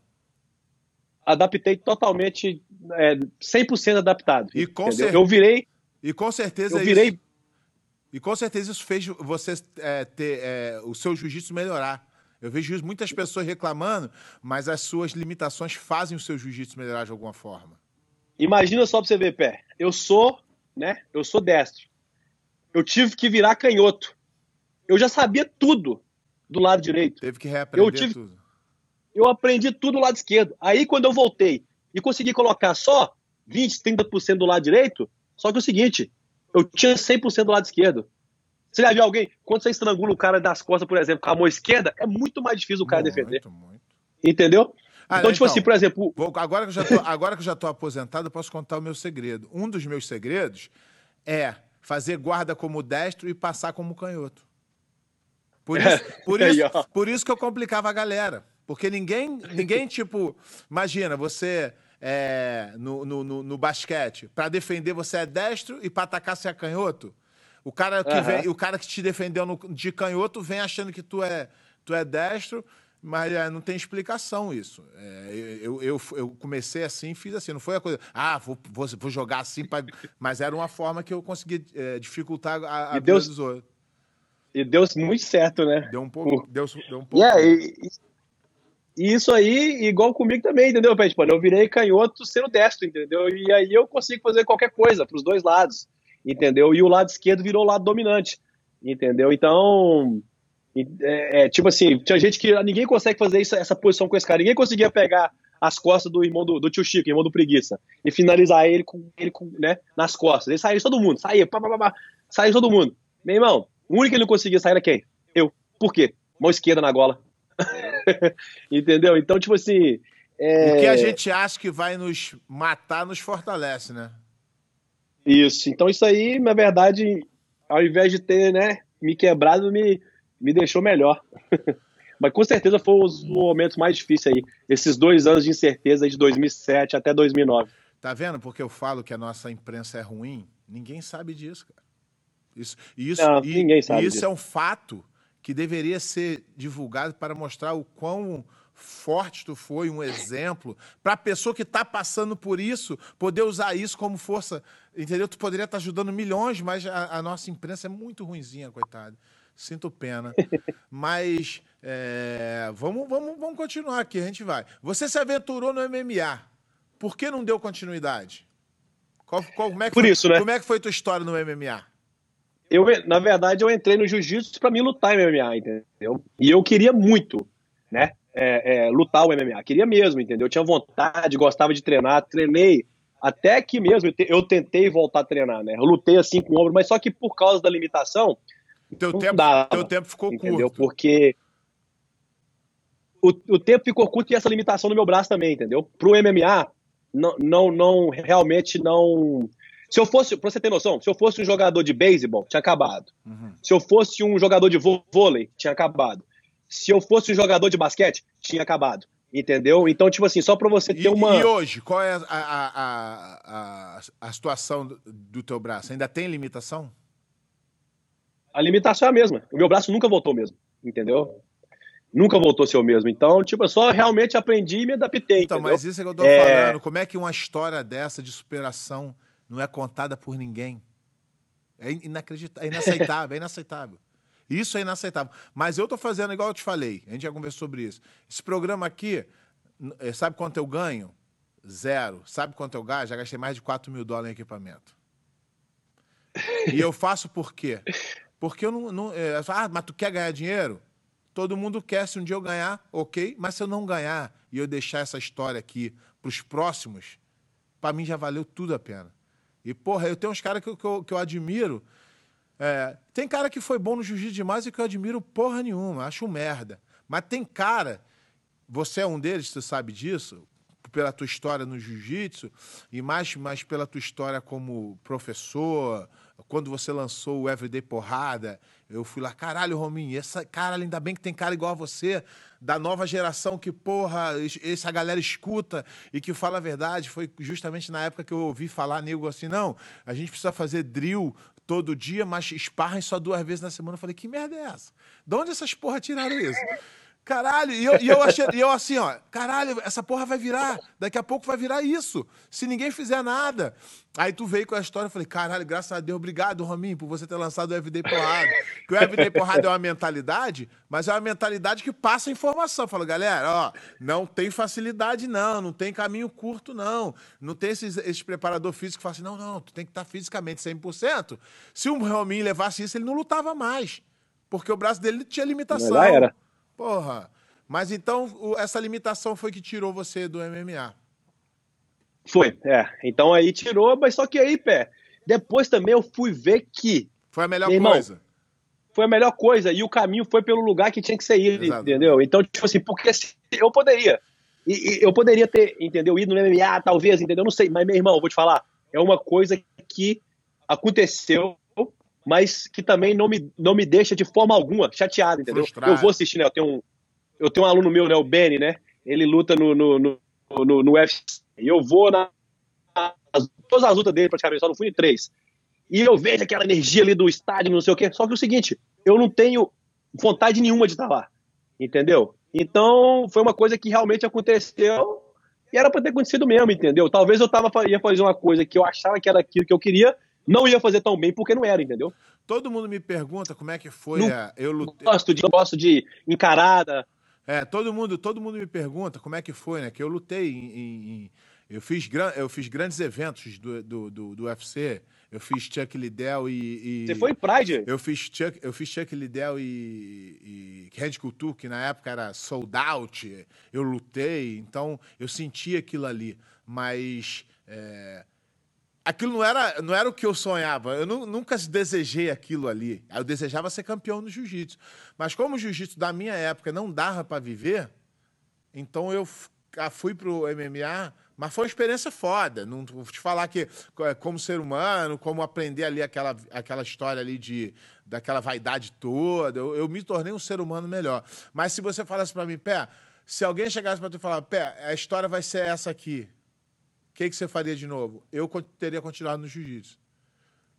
Adaptei totalmente, é, 100% adaptado. E com entendeu? cer- Eu virei, E com certeza eu virei isso, e com certeza isso fez você é, ter é, o seu jiu-jitsu melhorar. Eu vejo isso, muitas pessoas reclamando, mas as suas limitações fazem o seu jiu-jitsu melhorar de alguma forma. Imagina só pra você ver, pé. Eu sou, né? Eu sou destro. Eu tive que virar canhoto. Eu já sabia tudo do lado direito. Teve que reaprender Eu tive- tudo. Eu aprendi tudo do lado esquerdo. Aí quando eu voltei e consegui colocar só 20, 30% do lado direito, só que é o seguinte, eu tinha 100% do lado esquerdo. Você já viu alguém, quando você estrangula o cara das costas, por exemplo, com a mão esquerda, é muito mais difícil o cara muito, defender. Muito. Entendeu? Ah, então, né, tipo então. assim, por exemplo, Vou- agora, que eu já tô, agora que eu já estou aposentado, eu posso contar o meu segredo. Um dos meus segredos é fazer guarda como destro e passar como canhoto. Por [LAUGHS] isso, por isso, por isso que eu complicava a galera. Porque ninguém, ninguém tipo, imagina, você é, no, no, no, no basquete, para defender você é destro e para atacar você é canhoto. O cara que, Aham. vem, o cara que te defendeu no- de canhoto vem achando que tu é, tu é destro, mas é, não tem explicação isso. É, eu, eu, eu comecei assim, fiz assim, não foi a coisa, ah, vou, vou, vou jogar assim, pra... [LAUGHS] mas era uma forma que eu conseguia é, dificultar a, a E Deus- dos outros. e deu muito certo, né? Deu um pouco, deu, deu um E, pouco. é, e, e isso aí, igual comigo também, entendeu, Pet? Mano, eu virei canhoto sendo destro, entendeu? E aí eu consigo fazer qualquer coisa pros dois lados, entendeu? E o lado esquerdo virou o lado dominante, entendeu? Então, é, é, tipo assim, tinha gente que ninguém consegue fazer isso, essa posição com esse cara, ninguém conseguia pegar as costas do irmão do, do tio Chico, irmão do Preguiça, e finalizar ele com ele com, né, nas costas. Ele saía todo mundo, saía, pá, pá, pá, saía todo mundo. Meu irmão, o único que ele não conseguia sair era quem? Eu. Por quê? Mão esquerda na gola. [LAUGHS] Entendeu? Então, tipo assim. é, O que a gente acha que vai nos matar nos fortalece, né? Isso. Então, isso aí, na verdade, ao invés de ter, né, me quebrado, me, me deixou melhor. [LAUGHS] Mas com certeza foram os momentos mais difíceis aí. Esses dois anos de incerteza de 2007 até 2009. Tá vendo? Porque eu falo que a nossa imprensa é ruim. Ninguém sabe disso, cara. Isso, isso, Não, e, ninguém sabe e isso disso. é um fato que deveria ser divulgado para mostrar o quão forte tu foi, um exemplo, para a pessoa que está passando por isso poder usar isso como força. Entendeu? Tu poderia estar ajudando milhões, mas a, a nossa imprensa é muito ruinzinha, coitado. Sinto pena. [LAUGHS] Mas é, vamos, vamos, vamos continuar aqui, a gente vai. Você se aventurou no MMA. Por que não deu continuidade? Qual- qual- como é que Por foi, isso, né? Como é que foi tua história no MMA? Eu, na verdade, eu entrei no jiu-jitsu pra me lutar em MMA, entendeu? E eu queria muito, né? É, é, lutar o MMA. Queria mesmo, entendeu? Eu tinha vontade, gostava de treinar, treinei. Até que mesmo eu, te- eu tentei voltar a treinar, né? Eu lutei assim com o ombro, mas só que por causa da limitação, Teu, tempo, dava, teu tempo ficou entendeu? curto. Porque o, o tempo ficou curto e essa limitação no meu braço também, entendeu? Pro MMA, não, não, não realmente não. Se eu fosse, pra você ter noção, se eu fosse um jogador de beisebol, tinha acabado. Uhum. Se eu fosse um jogador de vô- vôlei, tinha acabado. Se eu fosse um jogador de basquete, tinha acabado. Entendeu? Então, tipo assim, só pra você E, ter uma. e hoje, qual é a, a, a, a, a situação do, do teu braço? Ainda tem limitação? a limitação é a mesma. O meu braço nunca voltou mesmo, entendeu? Nunca voltou a ser o mesmo. Então, tipo, eu só realmente aprendi e me adaptei. Então, entendeu? mas isso é que eu tô É. falando. Como é que uma história dessa de superação não é contada por ninguém? É inacreditável, é inaceitável, é inaceitável. Isso é inaceitável. Mas eu tô fazendo igual eu te falei. A gente já conversou sobre isso. Esse programa aqui, eh, sabe quanto eu ganho? Zero. Sabe quanto eu gasto? Já gastei mais de 4 mil dólares em equipamento. E eu faço por quê? Porque eu não. não é, ah, mas tu quer ganhar dinheiro? Todo mundo quer. Se um dia eu ganhar, ok. Mas se eu não ganhar e eu deixar essa história aqui pros próximos, pra mim já valeu tudo a pena. E, porra, eu tenho uns caras que, que que eu admiro. É, tem cara que foi bom no jiu-jitsu demais e que eu admiro porra nenhuma, acho um merda. Mas tem cara, você é um deles, você sabe disso, pela tua história no jiu-jitsu e mais, mais pela tua história como professor, quando você lançou o Everyday Porrada, eu fui lá, caralho, Rominho, essa, caralho, ainda bem que tem cara igual a você, da nova geração que, porra, es- essa galera escuta e que fala a verdade. Foi justamente na época que eu ouvi falar nego assim, não, a gente precisa fazer drill todo dia, mas sparring só duas vezes na semana. Eu falei, que merda é essa? De onde essas porra tiraram isso? Caralho, e eu, e eu achei, e eu assim, ó, caralho, essa porra vai virar, daqui a pouco vai virar isso, se ninguém fizer nada. Aí tu veio com a história, eu falei, caralho, graças a Deus, obrigado, Rominho, por você ter lançado o Everyday Porrada. Que o Everyday Porrada é uma mentalidade, mas é uma mentalidade que passa informação. Fala, galera, ó, não tem facilidade não, não tem caminho curto não, não tem esses, esses preparador físico que fala assim, não, não, tu tem que estar fisicamente 100%. Se o Rominho levasse isso, ele não lutava mais, porque o braço dele tinha limitação. Já era. Porra. Mas então o- essa limitação foi que tirou você do MMA. Foi, é. Então aí tirou, mas só que aí, pé, depois também eu fui ver que Foi a melhor irmão, coisa. foi a melhor coisa e o caminho foi pelo lugar que tinha que ser ido, Exato. entendeu? Então, tipo assim, porque se eu poderia, e, e eu poderia ter, entendeu, ido no MMA, talvez, entendeu? Não sei, mas meu irmão, vou te falar, é uma coisa que aconteceu, mas que também não me, não me deixa de forma alguma chateado, entendeu? Frustrado. Eu vou assistir, né? Eu tenho um, eu tenho um aluno meu, né, o Benny, né? Ele luta no, no, no, no, no UFC. E eu vou na. As, todas as lutas dele, praticamente, só não fui em três. E eu vejo aquela energia ali do estádio, não sei o quê. Só que é o seguinte, eu não tenho vontade nenhuma de estar lá. Entendeu? Então, foi uma coisa que realmente aconteceu e era pra ter acontecido mesmo, entendeu? Talvez eu tava, ia fazer uma coisa que eu achava que era aquilo que eu queria, não ia fazer tão bem porque não era, entendeu? Todo mundo me pergunta como é que foi Não- a, eu lutei. Gosto de, gosto de encarada. É, todo mundo, todo mundo me pergunta como é que foi, né? Que eu lutei em. em- em- eu, fiz gran, eu fiz grandes eventos do, do, do, do UFC. Eu fiz Chuck Liddell e. e- Você foi em Pride? Eu fiz Chuck, eu fiz Chuck Liddell e, e Red Couture, que na época era sold out. Eu lutei, então eu senti aquilo ali. Mas é, aquilo não era, não era o que eu sonhava. Eu nu- nunca desejei aquilo ali. Eu desejava ser campeão no jiu-jitsu. Mas como o jiu-jitsu da minha época não dava para viver, então eu ah, fui pro MMA, mas foi uma experiência foda. Não vou te falar que co- como ser humano, como aprender ali aquela, aquela história ali de daquela vaidade toda, eu, eu me tornei um ser humano melhor. Mas se você falasse para mim, pé, se alguém chegasse para tu e falar, pé, a história vai ser essa aqui, o que, que você faria de novo? Eu teria continuado no jiu-jitsu.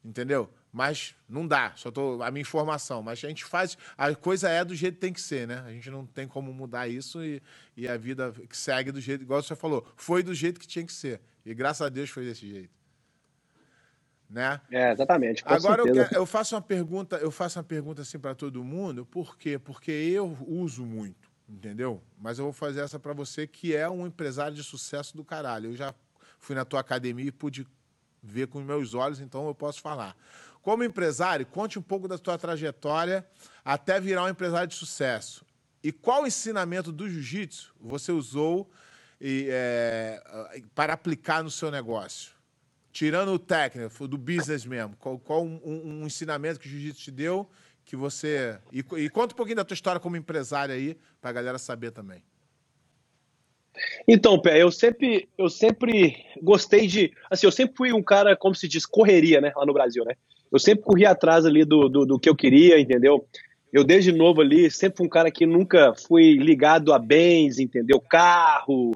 Entendeu? Mas não dá, só tô a minha informação. Mas a gente faz, a coisa é do jeito que tem que ser, né? A gente não tem como mudar isso e, e a vida que segue do jeito, igual você falou, foi do jeito que tinha que ser. E graças a Deus foi desse jeito. Né? É, exatamente. Agora eu, quero- eu faço uma pergunta, eu faço uma pergunta assim para todo mundo, por quê? Porque eu uso muito, entendeu? Mas eu vou fazer essa para você que é um empresário de sucesso do caralho. Eu já fui na tua academia e pude ver com meus olhos, então eu posso falar. Como empresário, conte um pouco da tua trajetória até virar um empresário de sucesso. E qual ensinamento do jiu-jitsu você usou e, é, para aplicar no seu negócio? Tirando o técnico, do business mesmo, qual, qual um, um- ensinamento que o jiu-jitsu te deu que você. E, e conta um pouquinho da tua história como empresário aí, pra galera saber também. Então, Pé, eu sempre, eu sempre gostei de. Assim, eu sempre fui um cara, como se diz, correria, né? Lá no Brasil, né? Eu sempre corri atrás ali do, do, do que eu queria, entendeu? Eu, desde novo ali, sempre fui um cara que nunca fui ligado a bens, entendeu? Carro,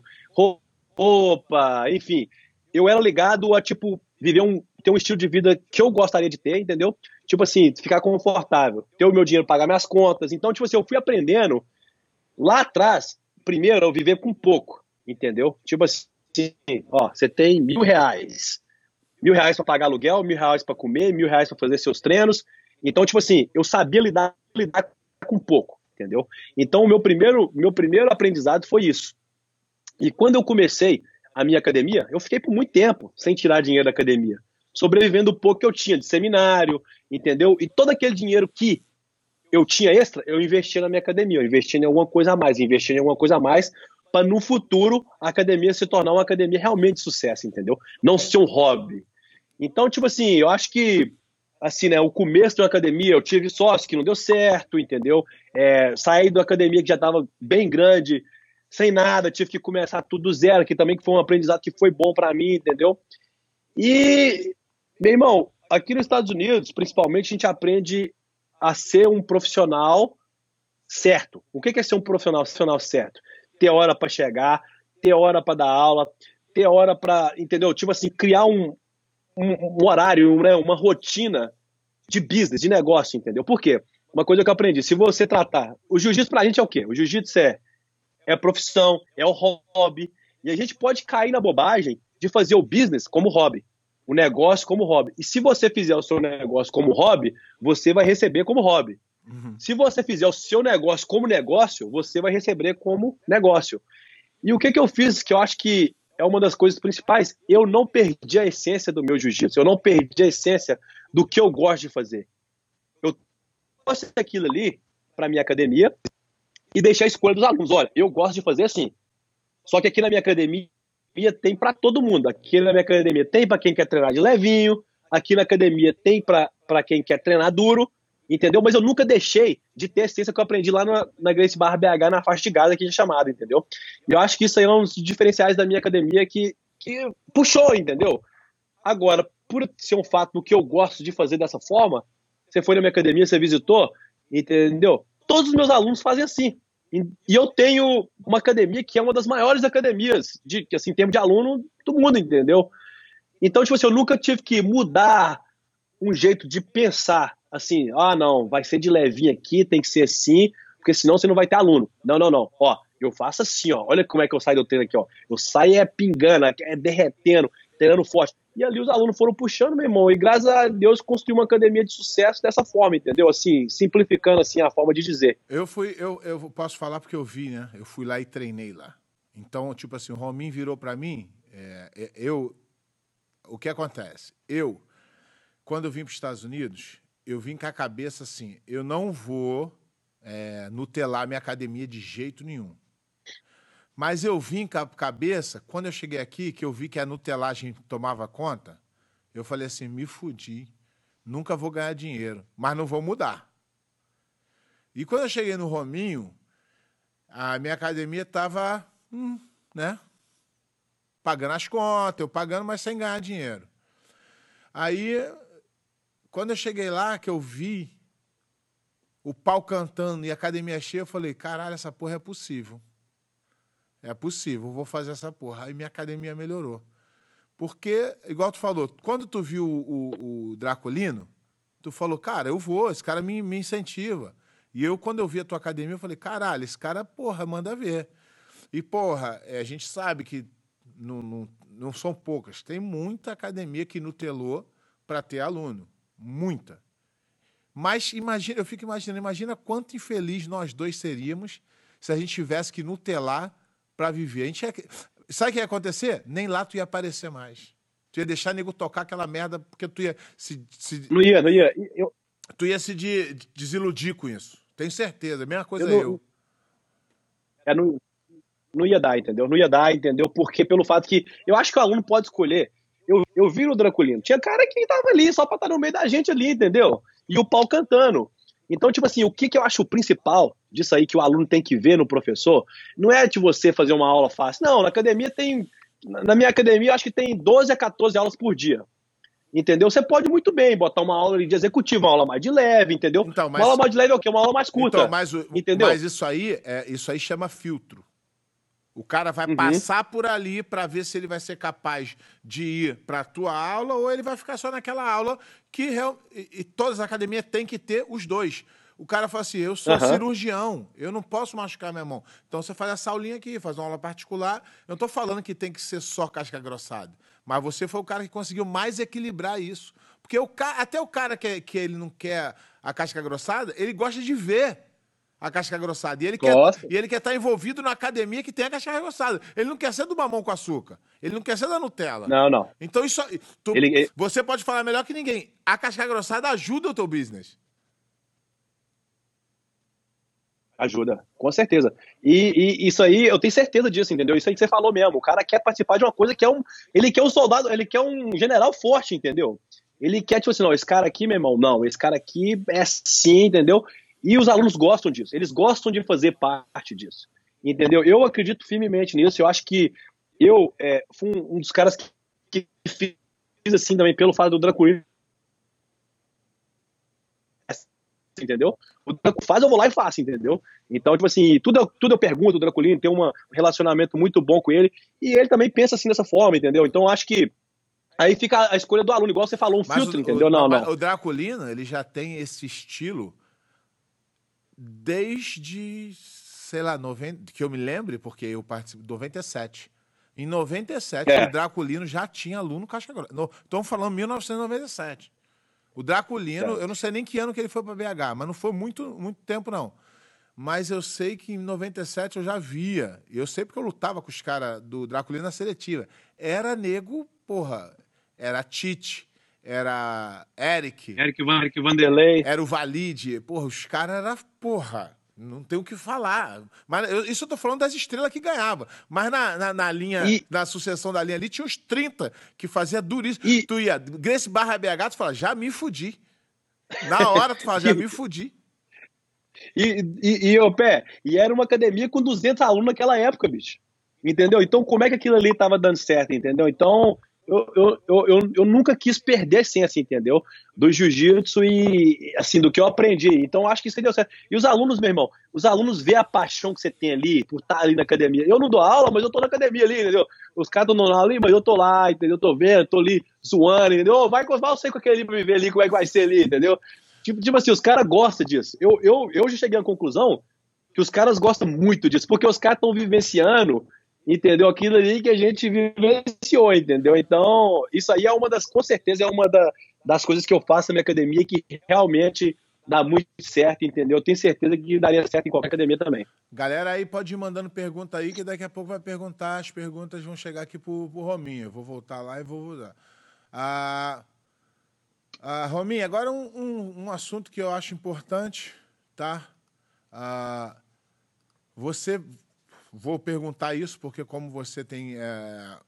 roupa, enfim. Eu era ligado a, tipo, viver um, ter um estilo de vida que eu gostaria de ter, entendeu? Tipo assim, ficar confortável, ter o meu dinheiro, pagar minhas contas. Então, tipo assim, eu fui aprendendo lá atrás, primeiro, eu viver com pouco, entendeu? Tipo assim, ó, você tem mil reais. Mil reais para pagar aluguel, mil reais para comer, mil reais para fazer seus treinos. Então, tipo assim, eu sabia lidar, lidar com pouco, entendeu? Então, o meu primeiro, meu primeiro aprendizado foi isso. E quando eu comecei a minha academia, eu fiquei por muito tempo sem tirar dinheiro da academia, sobrevivendo o pouco que eu tinha de seminário, entendeu? E todo aquele dinheiro que eu tinha extra, eu investia na minha academia, eu investia em alguma coisa a mais, investia em alguma coisa a mais para no futuro a academia se tornar uma academia realmente de sucesso, entendeu? Não ser um hobby. Então, tipo assim, eu acho que assim, né, o começo da academia, eu tive sócio que não deu certo, entendeu? É, saí da academia que já estava bem grande, sem nada, tive que começar tudo do zero, que também foi um aprendizado que foi bom para mim, entendeu? E, meu irmão, aqui nos Estados Unidos, principalmente, a gente aprende a ser um profissional certo. O que é ser um profissional, profissional certo? Ter hora para chegar, ter hora para dar aula, ter hora para, entendeu? Tipo assim, criar um, um, um horário, né, uma rotina de business, de negócio, entendeu? Por quê? Uma coisa que eu aprendi, se você tratar. O jiu-jitsu pra gente é o quê? O jiu-jitsu é, é profissão, é o hobby. E a gente pode cair na bobagem de fazer o business como hobby, o negócio como hobby. E se você fizer o seu negócio como hobby, você vai receber como hobby. Uhum. Se você fizer o seu negócio como negócio, você vai receber como negócio. E o que, que eu fiz que eu acho que é uma das coisas principais. Eu não perdi a essência do meu jiu-jitsu, eu não perdi a essência do que eu gosto de fazer. Eu trouxe aquilo ali para minha academia e deixei a escolha dos alunos. Olha, eu gosto de fazer assim. Só que aqui na minha academia tem para todo mundo. Aqui na minha academia tem para quem quer treinar de levinho, aqui na academia tem para quem quer treinar duro entendeu? Mas eu nunca deixei de ter a ciência que eu aprendi lá na, na Grace Barra BH, na faixa de Gaza, que é chamada, entendeu? E eu acho que isso aí é um dos diferenciais da minha academia que, que puxou, entendeu? Agora, por ser um fato que eu gosto de fazer dessa forma, você foi na minha academia, você visitou, entendeu? Todos os meus alunos fazem assim. E eu tenho uma academia que é uma das maiores academias de assim, em termos de aluno do mundo, entendeu? Então, tipo assim, eu nunca tive que mudar um jeito de pensar assim, ah, não, vai ser de levinho aqui, tem que ser assim, porque senão você não vai ter aluno. Não, não, não. Ó, eu faço assim, ó. Olha como é que eu saio do treino aqui, ó. Eu saio é pingando, é derretendo, treinando forte. E ali os alunos foram puxando, meu irmão. E graças a Deus construí uma academia de sucesso dessa forma, entendeu? Assim, simplificando assim a forma de dizer. Eu fui, eu, eu posso falar porque eu vi, né? Eu fui lá e treinei lá. Então, tipo assim, o Rominho virou para mim, é, é, eu, o que acontece? Eu, quando eu vim para os Estados Unidos, eu vim com a cabeça assim: eu não vou é, nutelar minha academia de jeito nenhum. Mas eu vim com a cabeça, quando eu cheguei aqui, que eu vi que a nutelagem tomava conta, eu falei assim: me fudi, nunca vou ganhar dinheiro, mas não vou mudar. E quando eu cheguei no Rominho, a minha academia estava, hum, né? Pagando as contas, eu pagando, mas sem ganhar dinheiro. Aí quando eu cheguei lá, que eu vi o pau cantando e a academia cheia, eu falei, caralho, essa porra é possível. É possível, vou fazer essa porra. Aí minha academia melhorou. Porque, igual tu falou, quando tu viu o, o, o Draculino, tu falou, cara, eu vou, esse cara me, me incentiva. E eu, quando eu vi a tua academia, eu falei, caralho, esse cara, porra, manda ver. E, porra, é, a gente sabe que não, não, não são poucas. Tem muita academia que nutelou para ter aluno. Muita. Mas imagina, eu fico imaginando, imagina quanto infeliz nós dois seríamos se a gente tivesse que nutelar para viver. A gente ia, sabe o que ia acontecer? Nem lá tu ia aparecer mais. Tu ia deixar nego tocar aquela merda, porque tu ia se. se não ia, não ia. Eu... Tu ia se de, desiludir com isso. Tenho certeza. A mesma coisa eu. Não, eu. É, não, não ia dar, entendeu? Não ia dar, entendeu? Porque pelo fato que. Eu acho que o aluno pode escolher eu, eu vi no Draculino. Tinha cara que tava ali só pra estar no meio da gente ali, entendeu? E o pau cantando. Então, tipo assim, o que, que eu acho o principal disso aí que o aluno tem que ver no professor, não é de você fazer uma aula fácil. Não, na academia tem. Na minha academia, acho que tem 12 a 14 aulas por dia. Entendeu? Você pode muito bem botar uma aula de executivo, uma aula mais de leve, entendeu? Então, mas... Uma aula mais de leve é o quê? Uma aula mais curta. Então, mas, entendeu? mas isso aí, é, isso aí chama filtro. O cara vai Uhum. passar por ali para ver se ele vai ser capaz de ir para a tua aula ou ele vai ficar só naquela aula que real- e, e todas as academias têm que ter os dois. O cara fala assim: eu sou Aham. cirurgião, eu não posso machucar minha mão. Então você faz essa aulinha aqui, faz uma aula particular. Eu não estou falando que tem que ser só casca grossada, mas você foi o cara que conseguiu mais equilibrar isso. Porque o ca- até o cara que, que ele não quer a casca grossada, ele gosta de ver a casca grossada. E ele quer e ele quer estar envolvido na academia que tem a casca grossada. Ele não quer ser do mamão com açúcar. Ele não quer ser da Nutella. Não, não. Então isso tu- ele- você pode falar melhor que ninguém. A casca grossada ajuda o teu business. Ajuda, com certeza. E, e isso aí, eu tenho certeza disso, entendeu? Isso aí que você falou mesmo. O cara quer participar de uma coisa que é um. Ele quer um soldado, ele quer um general forte, entendeu? Ele quer, tipo assim, não, esse cara aqui, meu irmão, não, esse cara aqui é assim, entendeu? E os alunos gostam disso, eles gostam de fazer parte disso, entendeu? Eu acredito firmemente nisso, eu acho que eu é, fui um, um dos caras que, que fiz assim também, pelo fato do Draculino entendeu? O Draco faz, eu vou lá e faço, entendeu? Então, tipo assim, tudo, eu- tudo eu pergunto, o Draculino tem um relacionamento muito bom com ele, e ele também pensa assim dessa forma, entendeu? Então, acho que aí fica a escolha do aluno, igual você falou, um Mas filtro, o, entendeu? o- não, não. O Draculino, ele já tem esse estilo desde, sei lá, 90, que eu me lembre, porque eu participo, 97. Em 97, É. o Draculino já tinha aluno casca grossa. Estamos falando 1997. O Draculino, Certo. eu não sei nem que ano que ele foi para BH, mas não foi muito, muito tempo, não. Mas eu sei que em 97 eu já via. Eu sei porque eu lutava com os caras do Draculino na seletiva. Era nego, porra. Era Tite, era Eric, Eric, Van, Eric Vanderlei. era o Valide. Porra, os caras eram, porra, não tem o que falar. Mas eu- isso eu tô falando das estrelas que ganhavam. Mas na, na, na linha, E- na sucessão da linha ali, tinha uns 30 que fazia duríssimo. E- Tu ia, Grace barra BH, tu fala, já me fudi. Na hora tu fala, já me [LAUGHS] fudi. E, e, e, ô, Pé, e era uma academia com 200 alunos naquela época, bicho. Entendeu? Então, como é que aquilo ali tava dando certo, entendeu? Então, eu, eu, eu, eu, eu nunca quis perder a essência, entendeu? Do jiu-jitsu e, assim, do que eu aprendi. Então, acho que isso deu certo. E os alunos, meu irmão, os alunos vê a paixão que você tem ali por estar ali na academia. Eu não dou aula, mas eu tô na academia ali, entendeu? Os caras estão dando aula ali, mas eu tô lá, entendeu? Eu tô vendo, tô ali zoando, entendeu? Vai, vai você com aquele ali pra me ver ali como é que vai ser ali, entendeu? Tipo, tipo assim, os caras gostam disso. Eu, eu, eu já cheguei à conclusão que os caras gostam muito disso, porque os caras estão vivenciando, entendeu? Aquilo ali que a gente vivenciou, entendeu? Então, isso aí é uma das, com certeza, é uma da- das coisas que eu faço na minha academia que realmente dá muito certo, entendeu? Eu tenho certeza que daria certo em qualquer academia também. Galera aí pode ir mandando pergunta aí, que daqui a pouco vai perguntar. As perguntas vão chegar aqui pro, pro Rominho. Eu vou voltar lá e vou usar. Ah, ah, Rominho, agora um, um, um assunto que eu acho importante, tá? Ah, você. Vou perguntar isso, porque como você tem é,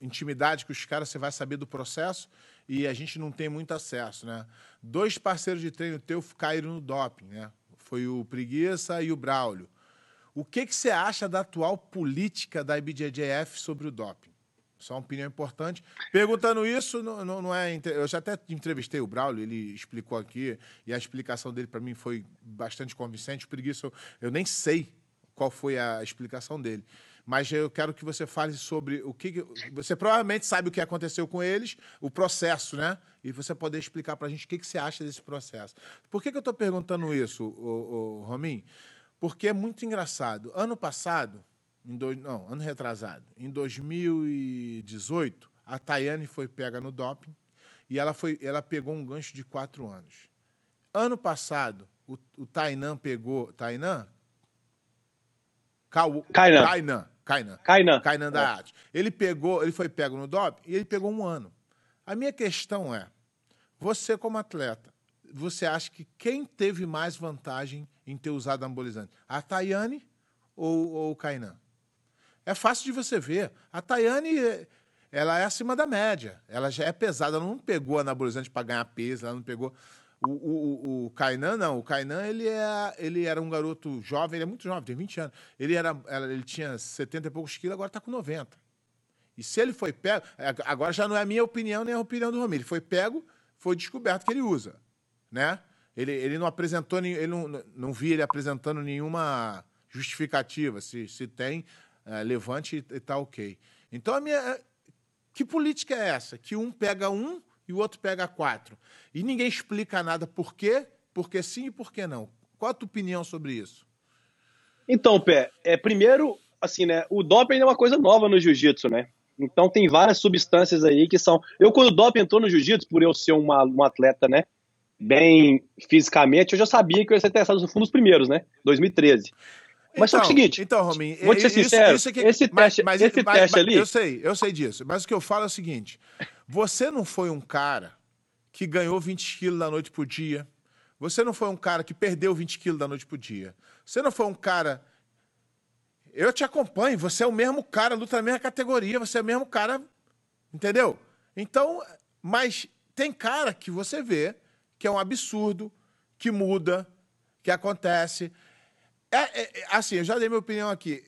intimidade com os caras, você vai saber do processo e a gente não tem muito acesso, né? Dois parceiros de treino teu caíram no doping, né? Foi o Preguiça e o Braulio. O que, que você acha da atual política da IBJJF sobre o doping? Só uma opinião importante. Perguntando isso, não, não, não é. Eu já até entrevistei o Braulio, ele explicou aqui, e a explicação dele para mim foi bastante convincente. O Preguiça, eu, eu nem sei qual foi a explicação dele. Mas eu quero que você fale sobre o que. que- Você provavelmente sabe o que aconteceu com eles, o processo, né? E você poder explicar para a gente o que, que você acha desse processo. Por que, que eu estou perguntando isso, o, Romim? Porque é muito engraçado. Ano passado, em não, ano retrasado, em 2018, a Tayane foi pega no doping e ela, foi, ela pegou um gancho de quatro anos. Ano passado, o, o Tainan pegou. Tainan? Kainan. Kainan. Kainan. Kainan. Kainan da arte. Ele pegou, ele foi pego no doping e ele pegou um ano. A minha questão é: você, como atleta, você acha que quem teve mais vantagem em ter usado anabolizante? A Tayane ou, ou o Kainan? É fácil de você ver. A Tayane, ela é acima da média. Ela já é pesada. Ela não pegou anabolizante para ganhar peso. Ela não pegou. O, o, o- Kainan, não. O Kainan, ele, é, ele era um garoto jovem. Ele é muito jovem, tem 20 anos. Ele, era, ele tinha 70 e poucos quilos, agora está com 90. E se ele foi pego. é, Agora já não é a minha opinião nem a opinião do Romero. Ele foi pego, foi descoberto que ele usa. Né? Ele, ele não apresentou. Ele não, não vi ele apresentando nenhuma justificativa. Se, se tem, é, levante e está ok. Então, a minha. É, que política é essa? Que um pega um e o outro pega quatro. E ninguém explica nada por quê, por que sim e por que não. Qual a tua opinião sobre isso? Então, Pé, é, primeiro, assim, né? O doping é uma coisa nova no jiu-jitsu, né? Então tem várias substâncias aí que são. Eu, quando o doping entrou no jiu-jitsu, por eu ser uma, um atleta, né? Bem fisicamente, eu já sabia que eu ia ser testado no fundo dos primeiros, né? 2013. Mas então, só que é o então, seguinte. Então, Romin, vou te ser sincero, isso, isso esse mas, teste, mas, esse mas, teste ali. Eu sei, eu sei disso. Mas o que eu falo é o seguinte: você não foi um cara que ganhou 20 quilos da noite pro dia. Você não foi um cara que perdeu 20 quilos da noite pro dia. Você não foi um cara. Eu te acompanho, você é o mesmo cara, luta na mesma categoria, você é o mesmo cara. Entendeu? Então, mas tem cara que você vê que é um absurdo, que muda, que acontece. É, é, é, assim, eu já dei minha opinião aqui.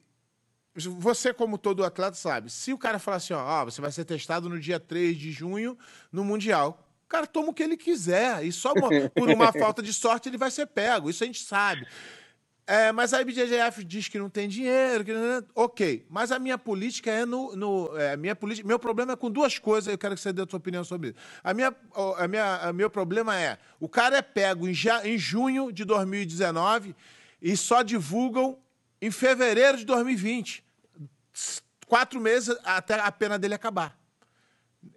Você, como todo atleta, sabe. Se o cara falar assim, ó, ó, você vai ser testado no dia 3 de junho no Mundial. O cara toma o que ele quiser. E só [LAUGHS] por uma falta de sorte ele vai ser pego. Isso a gente sabe. É, mas a IBJJF diz que não tem dinheiro, que... ok. Mas a minha política é no. no é, minha política, meu problema é com duas coisas, eu quero que você dê a sua opinião sobre isso. A minha, a minha, a meu problema é: o cara é pego em, já, em junho de 2019 e só divulgam em fevereiro de 2020. Quatro meses até a pena dele acabar.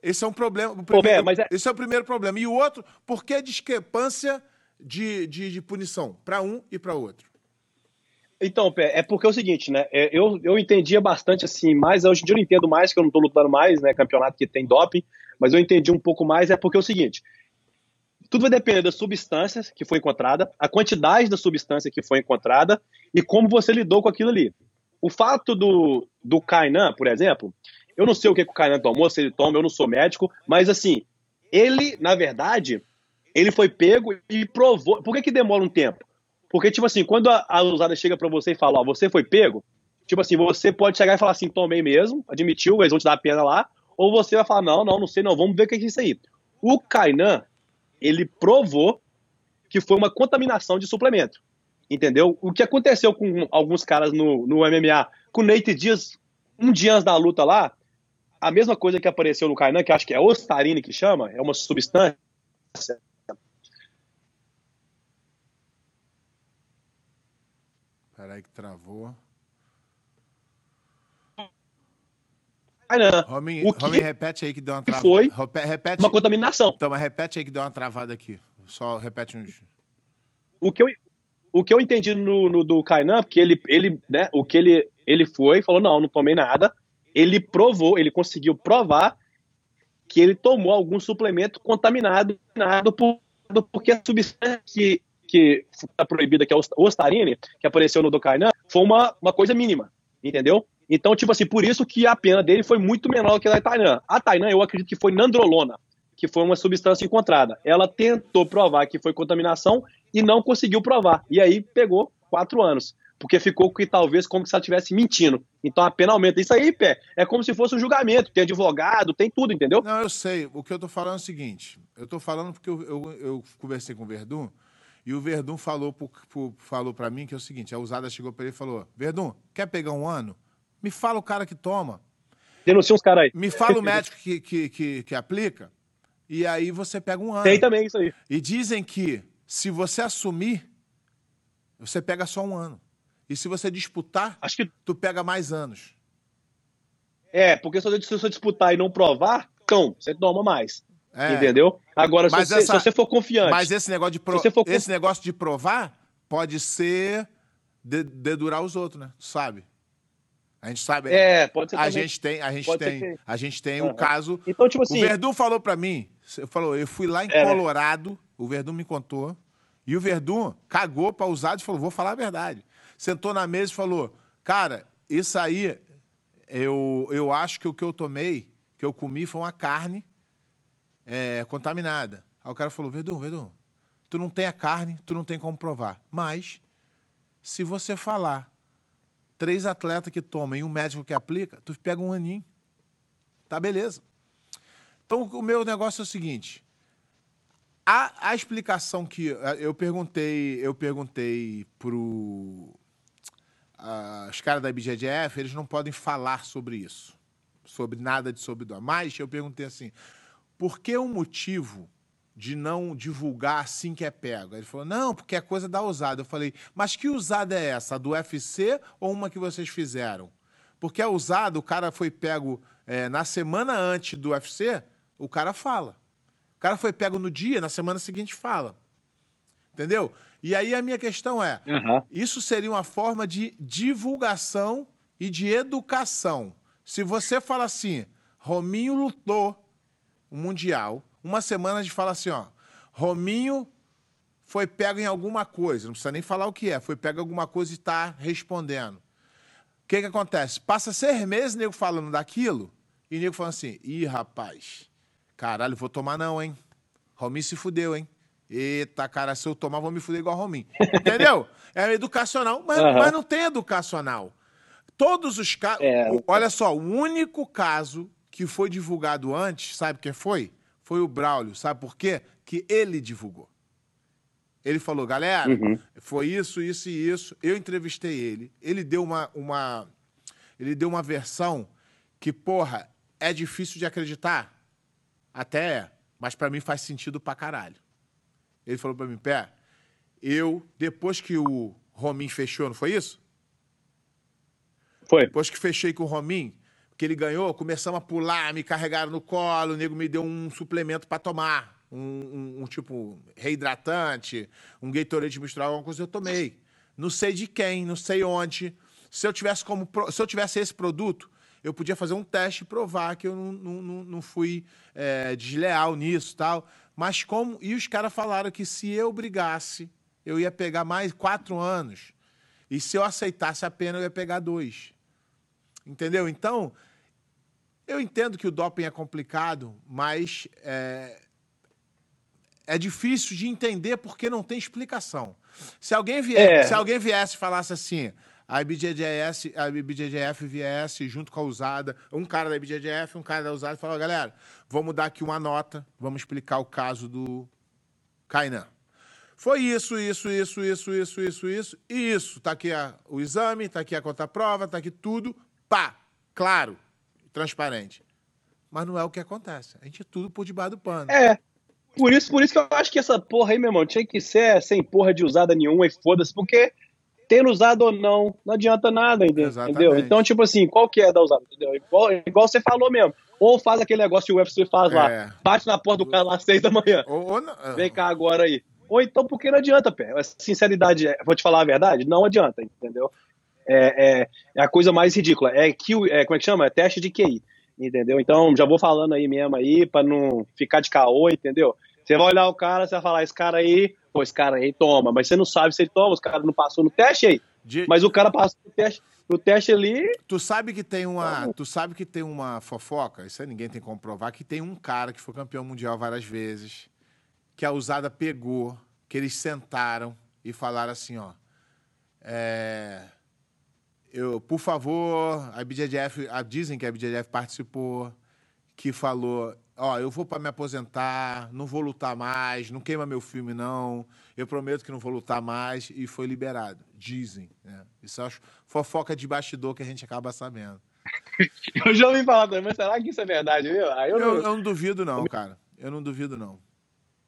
Esse é um problema. Primeiro, Pô, é... Esse é o primeiro problema. E o outro, por que discrepância de, de, de punição para um e para outro? Então, Pé, é porque é o seguinte, né? É, eu, eu entendia bastante assim, mas hoje em dia eu não entendo mais, que eu não tô lutando mais, né? Campeonato que tem doping, mas eu entendi um pouco mais, é porque é o seguinte: tudo vai depender das substâncias que foi encontrada, a quantidade da substância que foi encontrada e como você lidou com aquilo ali. O fato do, do Kainan, por exemplo, eu não sei o que, que o Kainan tomou, se ele toma, eu não sou médico, mas assim, ele, na verdade, ele foi pego e provou. Por que, que demora um tempo? Porque, tipo assim, quando a, a usada chega para você e fala, ó, você foi pego, tipo assim, você pode chegar e falar assim, tomei mesmo, admitiu, eles vão te dar a pena lá, ou você vai falar, não, não, não sei, não, vamos ver o que é isso aí. O Kainan, ele provou que foi uma contaminação de suplemento. Entendeu? O que aconteceu com alguns caras no, no MMA, com o Nate Dias, um dia antes da luta lá, a mesma coisa que apareceu no Kainan, que acho que é ostarine que chama, é uma substância. Peraí que travou. O que Romin, repete aí que deu uma travada. Foi repete, uma contaminação. Então, mas repete aí que deu uma travada aqui. Só repete uns. O que eu, o que eu entendi no, no do Kainan, porque ele, ele, né, o que ele, ele foi falou, não, não tomei nada. Ele provou, ele conseguiu provar que ele tomou algum suplemento contaminado por, porque a substância que, que está proibida, que é o ostarine, que apareceu no do Kainan, foi uma, uma coisa mínima, entendeu? Então, tipo assim, por isso que a pena dele foi muito menor que a da Tainan. A Tainan, eu acredito que foi nandrolona, que foi uma substância encontrada. Ela tentou provar que foi contaminação e não conseguiu provar. E aí pegou quatro anos. Porque ficou que talvez como se ela estivesse mentindo. Então a pena aumenta. Isso aí, pé, é como se fosse um julgamento. Tem advogado, tem tudo, entendeu? Não, eu sei. O que eu tô falando é o seguinte. Eu tô falando porque eu, eu, eu conversei com o Verdun e o Verdun falou, pro, falou para mim que é o seguinte: a usada chegou para ele e falou: Verdun, quer pegar um ano? Me fala o cara que toma. Denuncia uns caras aí. Me fala o [LAUGHS] médico que, que, que, que, aplica. E aí você pega um ano. Tem também isso aí. E dizem que se você assumir, você pega só um ano. E se você disputar, Acho que... tu pega mais anos. É, porque se você disputar e não provar, cão, você toma mais. É. Entendeu? Agora, se você, essa... se você, for confiante. Mas esse negócio de, pro... for... esse negócio de provar pode ser de... dedurar os outros, né? Tu sabe? A gente sabe. É, pode ser. A também. gente tem, a gente tem, que... a gente tem uhum. o caso. Então, tipo assim. O Verdun falou para mim, falou, eu fui lá em é, Colorado, né? o Verdun me contou, e o Verdun cagou para usar e falou, vou falar a verdade. Sentou na mesa e falou, cara, isso aí, eu, eu acho que o que eu tomei, que eu comi, foi uma carne é, contaminada. Aí o cara falou, Verdun, Verdun, tu não tem a carne, tu não tem como provar. Mas, se você falar três atletas que tomam e um médico que aplica, tu pega um aninho. Tá beleza. Então, o meu negócio é o seguinte. A, a explicação que eu perguntei, eu perguntei pro a- os caras da IBGF, eles não podem falar sobre isso, sobre nada de sobre dó. Mas eu perguntei assim, por que o motivo de não divulgar assim que é pego? Ele falou, não, porque é coisa da usada. Eu falei, mas que usada é essa? A do UFC ou uma que vocês fizeram? Porque a usada, o cara foi pego é, na semana antes do UFC, o cara fala. O cara foi pego no dia, na semana seguinte fala. Entendeu? E aí a minha questão é: Aham. isso seria uma forma de divulgação e de educação. Se você fala assim, Rominho lutou o Mundial, uma semana a gente fala assim, ó, Rominho foi pego em alguma coisa, não precisa nem falar o que é, foi pego em alguma coisa e está respondendo. O que que acontece? Passa seis meses, nego falando daquilo, e nego falando assim, ih, rapaz, caralho, vou tomar não, hein? Rominho se fudeu, hein? Eita, cara, se eu tomar, vou me fuder igual Rominho. [LAUGHS] Entendeu? É educacional, mas, Aham. mas não tem educacional. Todos os casos. É. Olha só, o único caso que foi divulgado antes, sabe quem foi? Foi o Braulio. Sabe por quê? Que ele divulgou. Ele falou, galera, Uhum. foi isso, isso e isso. Eu entrevistei ele. Ele deu uma, uma, ele deu uma versão que, porra, é difícil de acreditar. Até é, mas pra mim faz sentido pra caralho. Ele falou pra mim, pé, eu, depois que o Romin fechou, não foi isso? Foi. Depois que fechei com o Romin, que ele ganhou, começamos a pular, me carregaram no colo, o nego me deu um suplemento pra tomar. Um, um- um tipo reidratante, um Gatorade misturado, alguma coisa eu tomei. Não sei de quem, não sei onde. Se eu tivesse como se eu tivesse esse produto, eu podia fazer um teste e provar que eu não, não, não- não fui é, desleal nisso tal. Mas como. E os caras falaram que se eu brigasse, eu ia pegar mais quatro anos. E se eu aceitasse a pena, eu ia pegar dois. Entendeu? Então, eu entendo que o doping é complicado, mas é, é difícil de entender porque não tem explicação. Se alguém, vier, É. se alguém viesse e falasse assim, a IBJJF, a IBJJF viesse junto com a usada, um cara da IBJJF, um cara da usada, e falou, galera, vamos dar aqui uma nota, vamos explicar o caso do Kainan. Foi isso, isso, isso, isso, isso, isso, isso, e isso. Tá aqui a- o exame, tá aqui a contraprova, tá aqui tudo. Pá, claro, transparente. Mas não é o que acontece. A gente é tudo por debaixo do pano. É. Por isso, por isso que eu acho que essa porra aí, meu irmão, tinha que ser sem porra de usada nenhuma e foda-se, porque tendo usado ou não, não adianta nada, entendeu? Exatamente. Então, tipo assim, qual que é da usada, entendeu? Igual, igual você falou mesmo. Ou faz aquele negócio que o UFC faz É. lá, bate na porta do cara lá às seis da manhã, Ou, ou não- vem cá agora aí. Ou então, porque não adianta, pé. Sinceridade, é- vou te falar a verdade, não adianta, entendeu? É, é, é a coisa mais ridícula. É, Q, é como é que chama? É teste de QI, entendeu? Então, já vou falando aí mesmo aí, pra não ficar de caô, entendeu? Você vai olhar o cara, você vai falar, esse cara aí, pô, esse cara aí toma, mas você não sabe se ele toma, os caras não passou no teste aí. de- Mas o cara passou no teste, no teste ali, Tu sabe que tem uma, tu sabe que tem uma fofoca, isso aí ninguém tem como provar, que tem um cara que foi campeão mundial várias vezes, que a usada pegou, que eles sentaram e falaram assim, ó, é, eu, por favor, a BJJF, a- dizem que a BJJF participou, que falou, ó, eu vou para me aposentar, não vou lutar mais, não queima meu filme não, eu prometo que não vou lutar mais e foi liberado. Dizem, né? Isso eu acho fofoca de bastidor que a gente acaba sabendo. [LAUGHS] eu já ouvi falar também, mas será que isso é verdade, viu? Eu, Eu, não- eu não duvido não, cara. Eu não duvido não.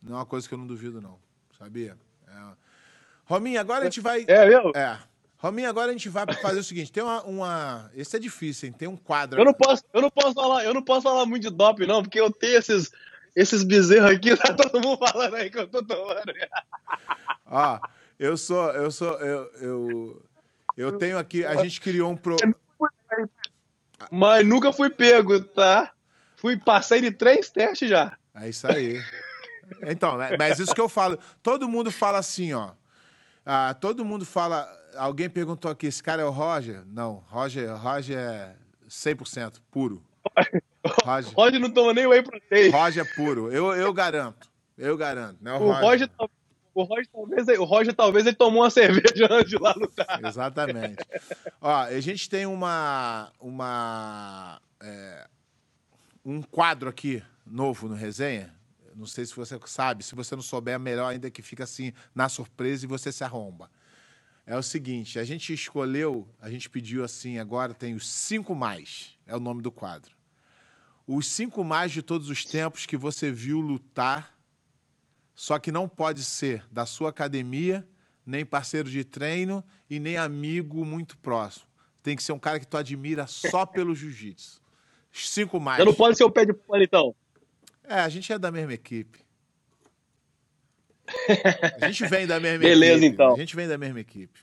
Não é uma coisa que eu não duvido não, sabia? É. Rominho, agora a gente vai... É, viu? É. Rominho, agora a gente vai fazer o seguinte, tem uma, uma... Esse é difícil, hein? Tem um quadro... Eu não posso, eu não posso falar, eu não posso falar muito de doping, não, porque eu tenho esses, esses bezerros aqui, [LAUGHS] tá todo mundo falando aí que eu tô tomando. Ó, eu sou, eu sou, eu, eu, eu tenho aqui, a gente criou um pro... Mas nunca fui pego, tá? Fui, passei de três testes já. É isso aí. Então, né, mas isso que eu falo, todo mundo fala assim, ó. Ah, todo mundo fala, alguém perguntou aqui, esse cara é o Roger? Não, Roger, Roger é 100% puro. Roger, [LAUGHS] Roger não toma nem whey protein. Roger é puro, eu, eu garanto, eu garanto, né? O Roger, tal- o Roger talvez, o Roger talvez ele tomou uma [LAUGHS] cerveja antes de lá lutar. Exatamente. Ó, a gente tem uma, uma é, um quadro aqui novo no resenha. Não sei se você sabe. Se você não souber, é melhor ainda que fica assim na surpresa e você se arromba. É o seguinte: a gente escolheu, a gente pediu assim, agora tem os cinco mais, é o nome do quadro. Os cinco mais de todos os tempos que você viu lutar, só que não pode ser da sua academia, nem parceiro de treino e nem amigo muito próximo. Tem que ser um cara que tu admira só [LAUGHS] pelo jiu-jitsu. Cinco mais. Eu não pode ser o pé de pano, então. É, a gente é da mesma equipe. A gente vem da mesma Beleza, equipe. então. A gente vem da mesma equipe.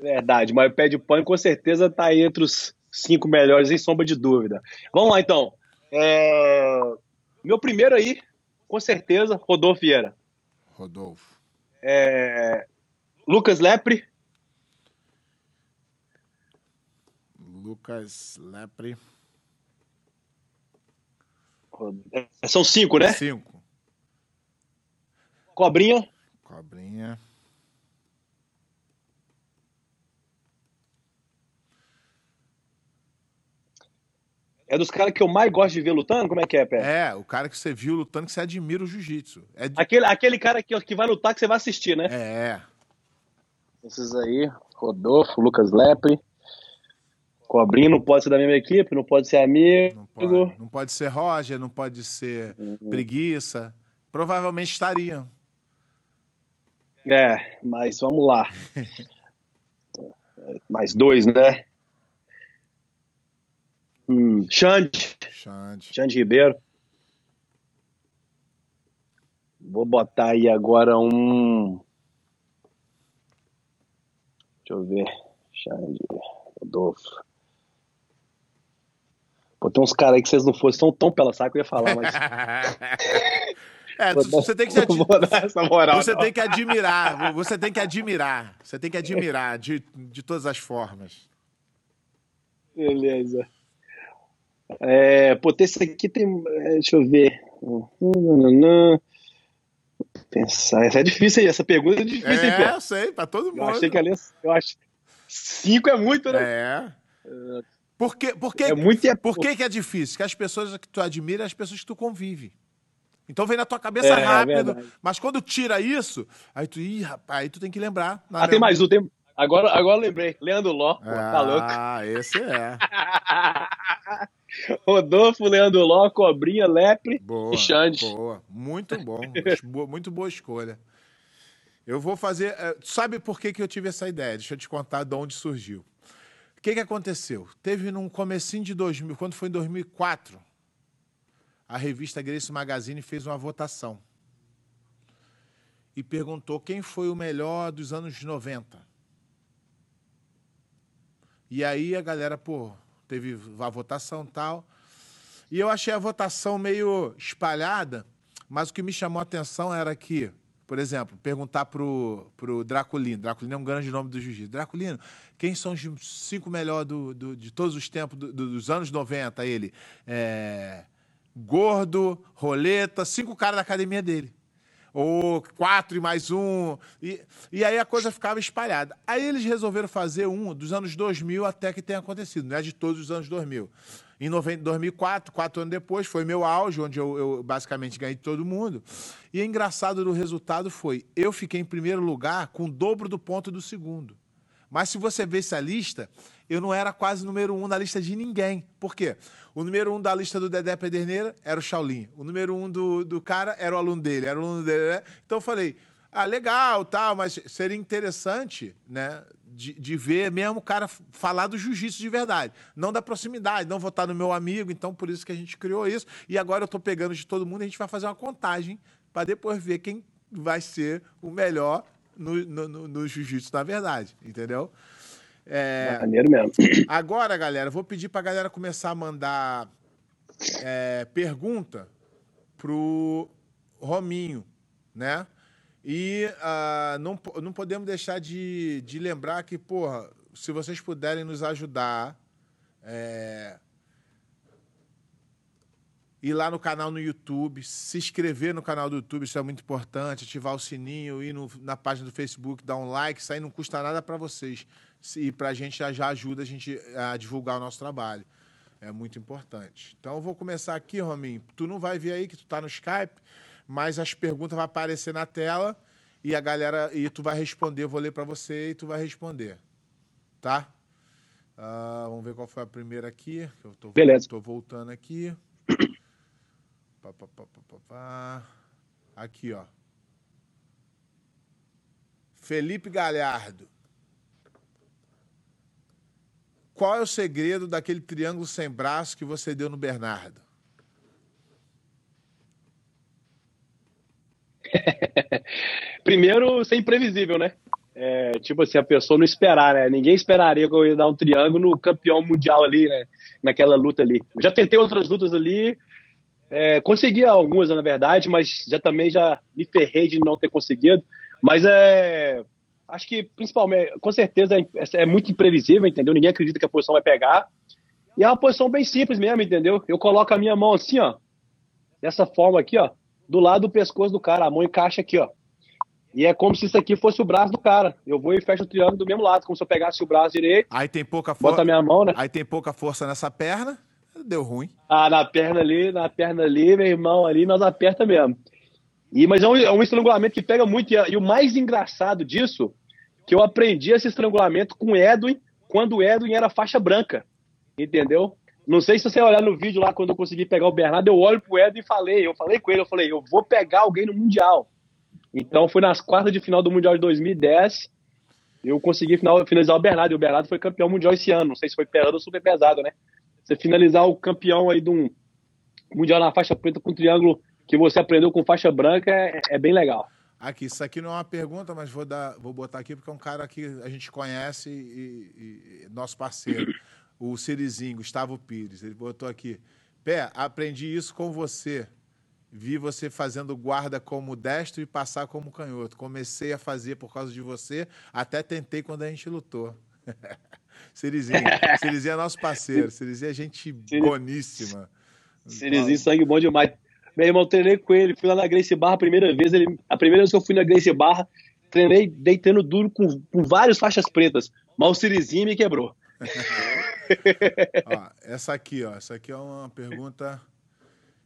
Verdade, mas o pé de pano com certeza tá aí entre os cinco melhores, sem sombra de dúvida. Vamos lá, então. É, Meu primeiro aí, com certeza, Rodolfo Vieira. Rodolfo. É, Lucas Lepre, Lucas Lepre. são cinco, né? Cinco. Cobrinha, Cobrinha. é dos caras que eu mais gosto de ver lutando, como é que é, Pé? É, o cara que você viu lutando que você admira o jiu-jitsu. É, de- Aquele, aquele cara que, que vai lutar que você vai assistir, né? é. Esses aí, Rodolfo, Lucas Lepre. Cobrinha não pode ser da mesma equipe, não pode ser amigo. Não pode, não pode ser Roger, não pode ser Uhum. preguiça. Provavelmente estariam. É, mas vamos lá. [LAUGHS] Mais dois, né? Hum, Xande, Xande. Xande Ribeiro. Vou botar aí agora um. Deixa eu ver. Xande, Rodolfo. Pô, tem uns caras aí que vocês não fossem tão, tão pela saco, eu ia falar, mas. [LAUGHS] é, você tem que [LAUGHS] moral. você tem que admirar, [LAUGHS] você tem que admirar, você tem que admirar de, de todas as formas. Beleza. É, esse aqui tem. é, Deixa eu ver. Vou Pensar. Essa é difícil aí. Essa pergunta é difícil, hein, É, Pé? eu sei, pra todo mundo. Eu achei que ali. Eu acho. Cinco é muito, né? É. Por que, por que, É muito é por que, que é difícil? Que as pessoas que tu admira, as pessoas que tu convive. Então vem na tua cabeça É, é rápido. verdade. mas quando tira isso, aí tu, ih, rapaz, aí tu tem que lembrar. Ah, tem mais um. Tem... Agora, agora eu lembrei. Leandro Ló. Pô, Ah, tá louco. esse é. [LAUGHS] Rodolfo, Leandro Ló, Cobrinha, Lepre Boa. e Xande. Boa. Muito bom. Muito boa escolha. Eu vou fazer. eh, Sabe por que, que eu tive essa ideia? Deixa eu te contar de onde surgiu. O que, que aconteceu? Teve num comecinho de 2000, quando foi em 2004, a revista Grace Magazine fez uma votação e perguntou quem foi o melhor dos anos 90. E aí a galera, pô, teve a votação tal. E eu achei a votação meio espalhada, mas o que me chamou a atenção era que, por exemplo, perguntar pro, pro Draculino, Draculino é um grande nome do jiu-jitsu, Draculino, quem são os cinco melhores do, do- de todos os tempos, do- dos anos 90? Ele, é, gordo, roleta, cinco caras da academia dele. Ou quatro e mais um. E, e aí a coisa ficava espalhada. Aí eles resolveram fazer um dos anos 2000 até que tenha acontecido, não é de todos os anos 2000. Em 90 2004, quatro anos depois, foi meu auge, onde eu, eu basicamente ganhei todo mundo. E o engraçado do resultado foi: eu fiquei em primeiro lugar com o dobro do ponto do segundo. Mas se você vê essa lista, eu não era quase número um na lista de ninguém. Por quê? O número um da lista do Dedé Pederneira era o Shaolin. O número um do, do cara era o aluno dele, era o aluno dele. Né? Então eu falei, ah, legal, tal, mas seria interessante, né? De, de ver mesmo o cara falar do jiu-jitsu de verdade. Não da proximidade, não votar no meu amigo, então por isso que a gente criou isso. E agora eu tô pegando de todo mundo a gente vai fazer uma contagem para depois ver quem vai ser o melhor no, no, no- jiu-jitsu, na verdade, entendeu? É, Maneiro mesmo. agora, galera, vou pedir pra galera começar a mandar é, pergunta pro Rominho, né? E ah, não, não podemos deixar de, de lembrar que, porra, se vocês puderem nos ajudar, é, ir lá no canal no YouTube, se inscrever no canal do YouTube, isso é muito importante, ativar o sininho, ir no- na página do Facebook, dar um like, isso aí não custa nada para vocês. E para a gente já, já ajuda a gente a divulgar o nosso trabalho. É muito importante. Então eu vou começar aqui, Rominho. Tu não vai ver aí que tu tá no Skype, mas as perguntas vão aparecer na tela e a galera e tu vai responder, eu vou ler para você e tu vai responder, tá? Uh, vamos ver qual foi a primeira aqui. Eu tô, Beleza. Tô voltando aqui. Pá, pá, pá, pá, pá. Aqui, ó. Felipe Galhardo. Qual é o segredo daquele triângulo sem braço que você deu no Bernardo? [LAUGHS] Primeiro, ser imprevisível, né? É, tipo assim, a pessoa não esperar, né? Ninguém esperaria que eu ia dar um triângulo no campeão mundial ali, né? Naquela luta ali. Eu já tentei outras lutas ali, é, consegui algumas, na verdade, mas já também já me ferrei de não ter conseguido. Mas é. Acho que, principalmente, com certeza é, é muito imprevisível, entendeu? Ninguém acredita que a posição vai pegar. E é uma posição bem simples mesmo, entendeu? Eu coloco a minha mão assim, ó. Dessa forma aqui, ó. Do lado do pescoço do cara. A mão encaixa aqui, ó. E é como se isso aqui fosse o braço do cara. Eu vou e fecho o triângulo do mesmo lado, como se eu pegasse o braço direito. Aí tem pouca força. Bota a minha mão, né? Aí tem pouca força nessa perna, deu ruim. Ah, na perna ali, na perna ali, meu irmão, ali nós aperta mesmo. E, mas é um, é um estrangulamento que pega muito. E, e, o mais engraçado disso, que eu aprendi esse estrangulamento com o Edwin, quando o Edwin era faixa branca. Entendeu? Não sei se você olhar no vídeo lá, quando eu consegui pegar o Bernardo, eu olho pro Edwin e falei, eu falei com ele, eu falei, eu vou pegar alguém no Mundial. Então foi nas quartas de final do Mundial de 2010. Eu consegui final, finalizar o Bernardo. E o Bernardo foi campeão mundial esse ano. Não sei se foi pesado ou super pesado, né? Você finalizar o campeão aí de um Mundial na faixa preta com triângulo que você aprendeu com faixa branca é, é, bem legal. Aqui, isso aqui não é uma pergunta, mas vou, dar, vou botar aqui porque é um cara que a gente conhece e, e nosso parceiro, o Cirizinho, Gustavo Pires. Ele botou aqui: Pé, aprendi isso com você. Vi você fazendo guarda como destro e passar como canhoto. Comecei a fazer por causa de você, até tentei quando a gente lutou. [LAUGHS] Cirizinho. Cirizinho é nosso parceiro. Cirizinho é gente boníssima. Cirizinho, sangue bom demais. Meu irmão, treinei com ele, fui lá na Grace Barra a primeira vez. Ele, a primeira vez que eu fui na Grace Barra, treinei deitando duro com, com várias faixas pretas. Mas o Cirizinho me quebrou. ó, essa aqui, ó. Essa aqui é uma pergunta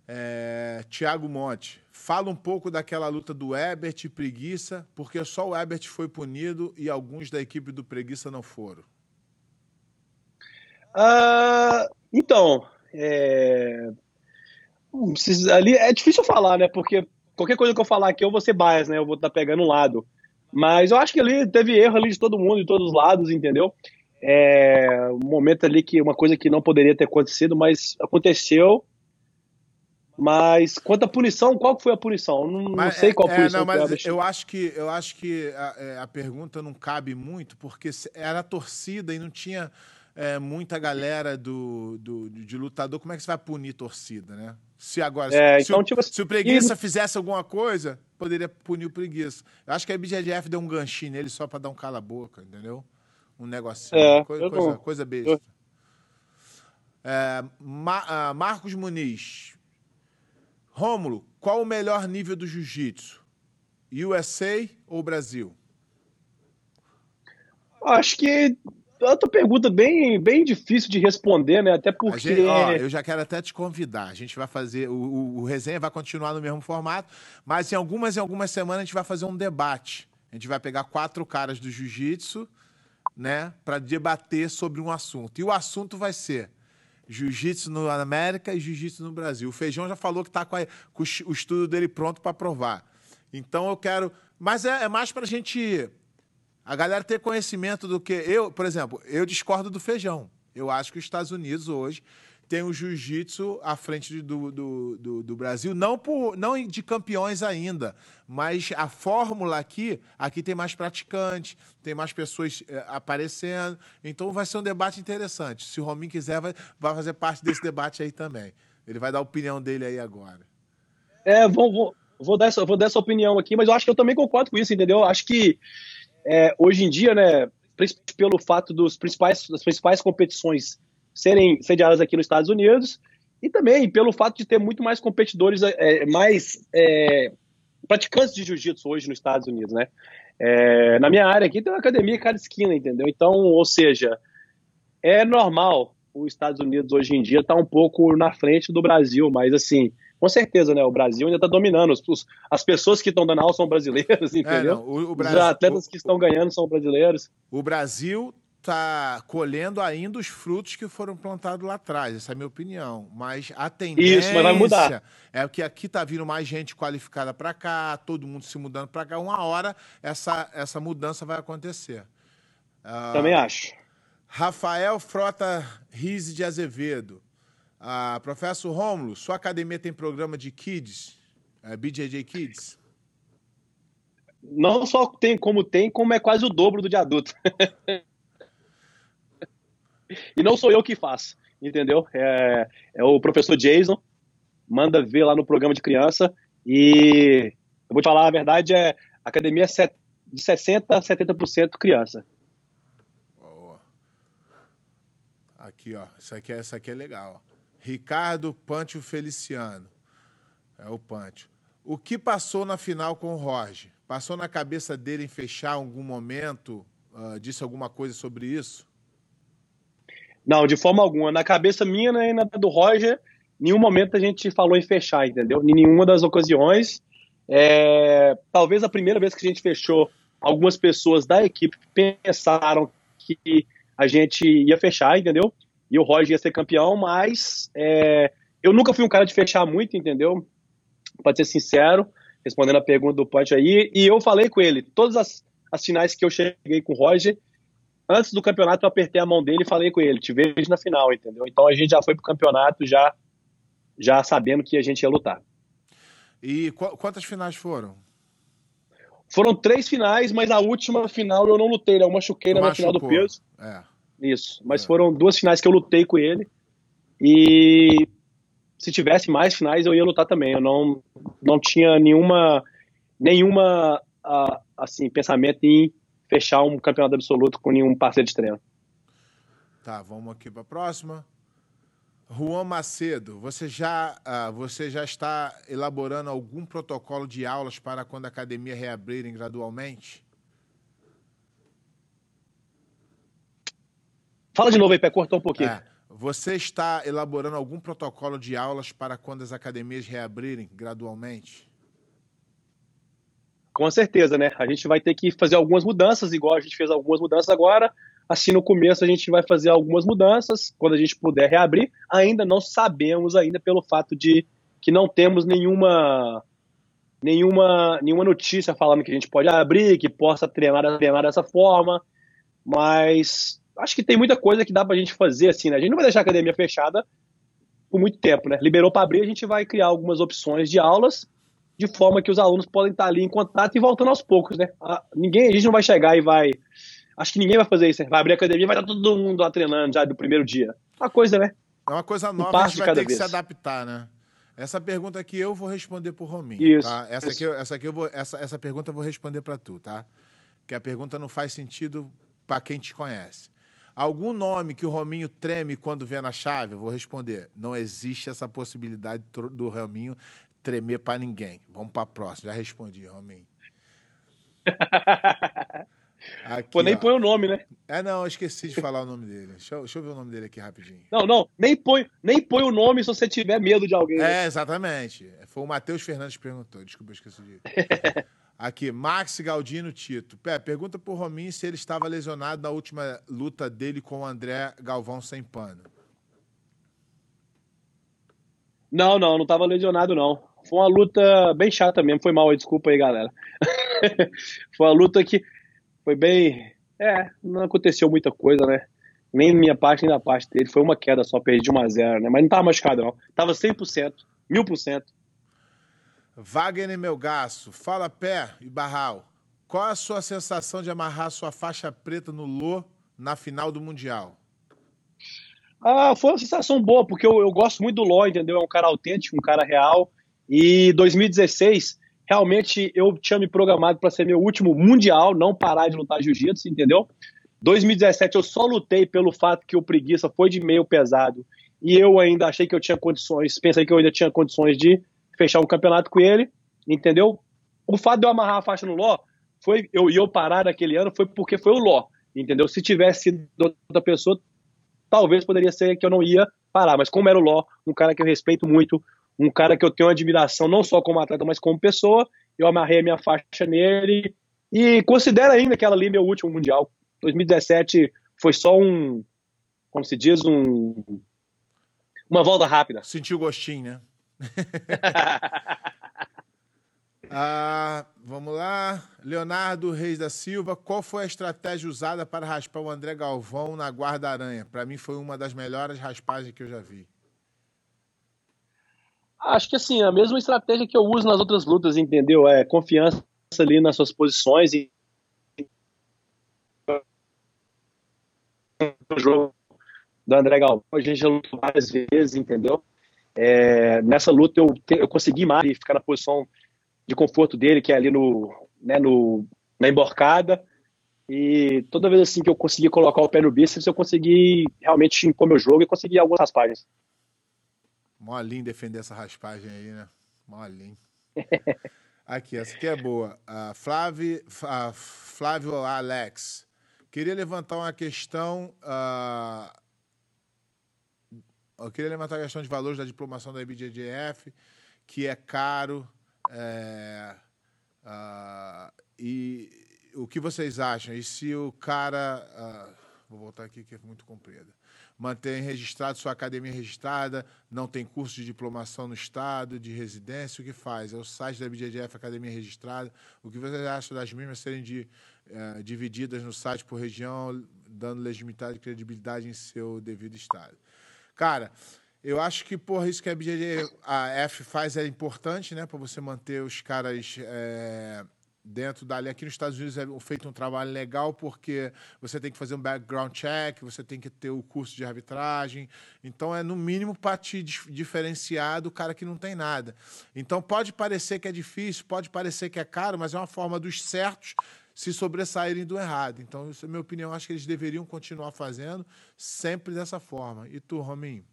é, Tiago Monte, fala um pouco daquela luta do Ebert e Preguiça, porque só o Ebert foi punido e alguns da equipe do Preguiça não foram. Uh, então, é... ali é difícil falar, né? Porque qualquer coisa que eu falar aqui eu vou ser bias, né? Eu vou estar tá pegando um lado. Mas eu acho que ali teve erro ali de todo mundo, de todos os lados, entendeu? É um momento ali que uma coisa que não poderia ter acontecido, mas aconteceu mas quanto à punição, qual foi a punição? Não, não sei qual é, punição. É, não, mas eu acho que eu acho que a, é, a, pergunta não cabe muito porque era torcida e não tinha é, muita galera do, do, de lutador. Como é que você vai punir torcida, né? Se agora é, se, então, o, tipo, se o preguiça e... fizesse alguma coisa, poderia punir o preguiça. Eu acho que a BGF deu um ganchinho nele só para dar um cala boca, entendeu? Um negocinho, é, coisa, coisa, coisa besta. Eu... É, Ma, uh, Marcos Muniz, Rômulo, qual o melhor nível do jiu-jitsu? USA ou Brasil? Acho que outra pergunta bem, bem difícil de responder, né? Até porque. Gente, ó, eu já quero até te convidar. A gente vai fazer. O, o, o, resenha vai continuar no mesmo formato, mas em algumas em algumas semanas a gente vai fazer um debate. A gente vai pegar quatro caras do jiu-jitsu, né? Para debater sobre um assunto. E o assunto vai ser Jiu-jitsu na América e jiu-jitsu no Brasil. O Feijão já falou que está com, com, o estudo dele pronto para provar. Então eu quero. Mas é, é mais para a gente. A galera ter conhecimento do que. Eu, por exemplo, eu discordo do Feijão. Eu acho que os Estados Unidos hoje tem o jiu-jitsu à frente do, do, do, do, Brasil, não, por, não de campeões ainda, mas a fórmula aqui, aqui tem mais praticantes, tem mais pessoas é, aparecendo, então vai ser um debate interessante. Se o Rominho quiser, vai, vai fazer parte desse debate aí também. Ele vai dar a opinião dele aí agora. É, vou, vou, vou, dar essa, vou dar essa opinião aqui, mas eu acho que eu também concordo com isso, entendeu? Acho que é, hoje em dia, né, pelo fato dos principais, das principais competições serem sediadas aqui nos Estados Unidos e também pelo fato de ter muito mais competidores, é, mais é, praticantes de jiu-jitsu hoje nos Estados Unidos, né? É, na minha área aqui tem uma academia em cada esquina, entendeu? Então, ou seja, é normal os Estados Unidos hoje em dia estar tá um pouco na frente do Brasil, mas assim, com certeza, né? O Brasil ainda está dominando. Os, os, as pessoas que estão dando aula são brasileiras, [LAUGHS] É, entendeu? não, o, o Os Brasil, atletas que estão ganhando são brasileiros. o Brasil tá colhendo ainda os frutos que foram plantados lá atrás, essa é a minha opinião. Mas a tendência Isso, mas vai mudar. é que aqui tá vindo mais gente qualificada para cá, todo mundo se mudando para cá. Uma hora essa, essa mudança vai acontecer. Ah, Também acho. Rafael Frota Rise de Azevedo. Ah, professor Rômulo, sua academia tem programa de kids? É, BJJ Kids? Não só tem como tem, como é quase o dobro do de adulto. [LAUGHS] e não sou eu que faço, entendeu? É, é o professor Jason, manda ver lá no programa de criança. E eu vou te falar a verdade, é academia é de 60% a 70% criança. Aqui, ó. Isso aqui, é- isso aqui é legal. ó. Ricardo Pantio Feliciano. É o Pantio. O que passou na final com o Jorge? Passou na cabeça dele em fechar algum momento? Ah, disse alguma coisa sobre isso? Não, de forma alguma. Na cabeça minha né, e na do Roger, nenhum momento a gente falou em fechar, entendeu? Em nenhuma das ocasiões. É, talvez a primeira vez que a gente fechou, algumas pessoas da equipe pensaram que a gente ia fechar, entendeu? E o Roger ia ser campeão, mas é, eu nunca fui um cara de fechar muito, entendeu? Pode ser sincero, respondendo a pergunta do Punch aí. E eu falei com ele, todas as, as finais que eu cheguei com o Roger, antes do campeonato eu apertei a mão dele e falei com ele, te vejo na final, entendeu? Então a gente já foi pro campeonato já, já sabendo que a gente ia lutar. E qu- quantas finais foram? Foram três finais, mas a última final eu não lutei, né? Eu machuquei na final do peso. É. Isso. Mas É. foram duas finais que eu lutei com ele. E se tivesse mais finais, eu ia lutar também. Eu não, não tinha nenhuma, nenhuma assim, pensamento em fechar um campeonato absoluto com nenhum parceiro de treino. Tá, vamos aqui para a próxima. Juan Macedo, você já, ah, você já está elaborando algum protocolo de aulas para quando a academia reabrirem gradualmente? Fala de novo aí, Pé, cortou um pouquinho. É. Você está elaborando algum protocolo de aulas para quando as academias reabrirem gradualmente? Com certeza, né? A gente vai ter que fazer algumas mudanças, igual a gente fez algumas mudanças agora. Assim, no começo a gente vai fazer algumas mudanças, quando a gente puder reabrir. Ainda não sabemos ainda pelo fato de que não temos nenhuma nenhuma nenhuma notícia falando que a gente pode abrir, que possa treinar, treinar dessa forma. Mas acho que tem muita coisa que dá pra gente fazer assim, né? A gente não vai deixar a academia fechada por muito tempo, né? Liberou para abrir, a gente vai criar algumas opções de aulas de forma que os alunos podem estar ali em contato e voltando aos poucos, né? A, ninguém, a gente não vai chegar e vai. Acho que ninguém vai fazer isso, né? Vai abrir a academia e vai estar todo mundo lá treinando já do primeiro dia. Uma coisa, né? É uma coisa nova, a passo gente vai ter que se vez. adaptar, né? Essa pergunta aqui eu vou responder pro Rominho, Isso, tá? Essa isso. aqui, essa aqui eu vou, essa, essa pergunta eu vou responder para tu, tá? Que a pergunta não faz sentido para quem te conhece. Algum nome que o Rominho treme quando vê na chave? Eu vou responder. Não existe essa possibilidade do Rominho tremer para ninguém. Vamos para a próxima. Já respondi, Rominho. [LAUGHS] Aqui, Pô, nem ó. põe o nome, né? É, não, eu esqueci de falar o nome dele. Deixa eu, deixa eu ver o nome dele aqui rapidinho. Não, não, nem põe, nem põe o nome se você tiver medo de alguém. né? É, exatamente. Foi o Matheus Fernandes que perguntou. Desculpa, eu esqueci de. [LAUGHS] Aqui, Max Galdino Tito. Pé, pergunta pro Rominho se ele estava lesionado na última luta dele com o André Galvão sem pano. Não, não, não tava lesionado, não. Foi uma luta bem chata mesmo. Foi mal desculpa aí, galera. [LAUGHS] foi uma luta que foi bem. É, não aconteceu muita coisa, né? Nem minha parte, nem da parte dele. Foi uma queda só, perdi de 1 a 0 né? Mas não tava machucado, não. Tava 100%, 1000%. Wagner Melgaço. Fala, Pé e Barral. Qual a sua sensação de amarrar sua faixa preta no Lô na final do Mundial? Ah, foi uma sensação boa, porque eu, eu gosto muito do Ló, entendeu? É um cara autêntico, um cara real. E 2016, realmente eu tinha me programado para ser meu último mundial, não parar de lutar jiu-jitsu, entendeu? 2017 eu só lutei pelo fato que o preguiça foi de meio pesado e eu ainda achei que eu tinha condições, pensei que eu ainda tinha condições de fechar um campeonato com ele, entendeu? O fato de eu amarrar a faixa no Ló foi eu eu parar naquele ano foi porque foi o Ló, entendeu? Se tivesse sido outra pessoa, talvez poderia ser que eu não ia parar, mas como era o Ló, um cara que eu respeito muito, um cara que eu tenho admiração não só como atleta, mas como pessoa. Eu amarrei a minha faixa nele e considero ainda aquela ali meu último mundial. 2017 foi só um, como se diz, um uma volta rápida. Sentiu gostinho, né? [LAUGHS] ah, vamos lá. Leonardo Reis da Silva, qual foi a estratégia usada para raspar o André Galvão na guarda-aranha? Para mim foi uma das melhores raspagens que eu já vi. Acho que assim, a mesma estratégia que eu uso nas outras lutas, entendeu? É confiança ali nas suas posições e o jogo do André Galvão, a gente já lutou várias vezes, entendeu? É, nessa luta eu, eu consegui mais ficar na posição de conforto dele, que é ali no, né, no, na emborcada. E toda vez assim que eu consegui colocar o pé no bíceps, eu consegui realmente impor meu jogo e consegui algumas raspagens. Molinho defender essa raspagem aí, né? Molinho. [LAUGHS] aqui, essa aqui é boa. Uh, Flávio, uh, Flávio Alex. Queria levantar uma questão. Uh, eu queria levantar a questão de valores da diplomação da IBJJF, que é caro. É, uh, e o que vocês acham? E se o cara. Uh, vou voltar aqui que é muito comprida. Mantém registrado sua academia registrada, não tem curso de diplomação no estado, de residência, o que faz? É o site da IBJJF, Academia Registrada. O que vocês acham das mesmas serem de, uh, divididas no site por região, dando legitimidade e credibilidade em seu devido estado? Cara, eu acho que, porra, isso que a BJJ, a F faz é importante, né? Para você manter os caras é, dentro dali. Aqui nos Estados Unidos é feito um trabalho legal porque você tem que fazer um background check, você tem que ter o curso de arbitragem. Então é no mínimo para te diferenciar do cara que não tem nada. Então pode parecer que é difícil, pode parecer que é caro, mas é uma forma dos certos se sobressaírem do errado. Então, isso é minha opinião. Acho que eles deveriam continuar fazendo sempre dessa forma. E tu, Rominho?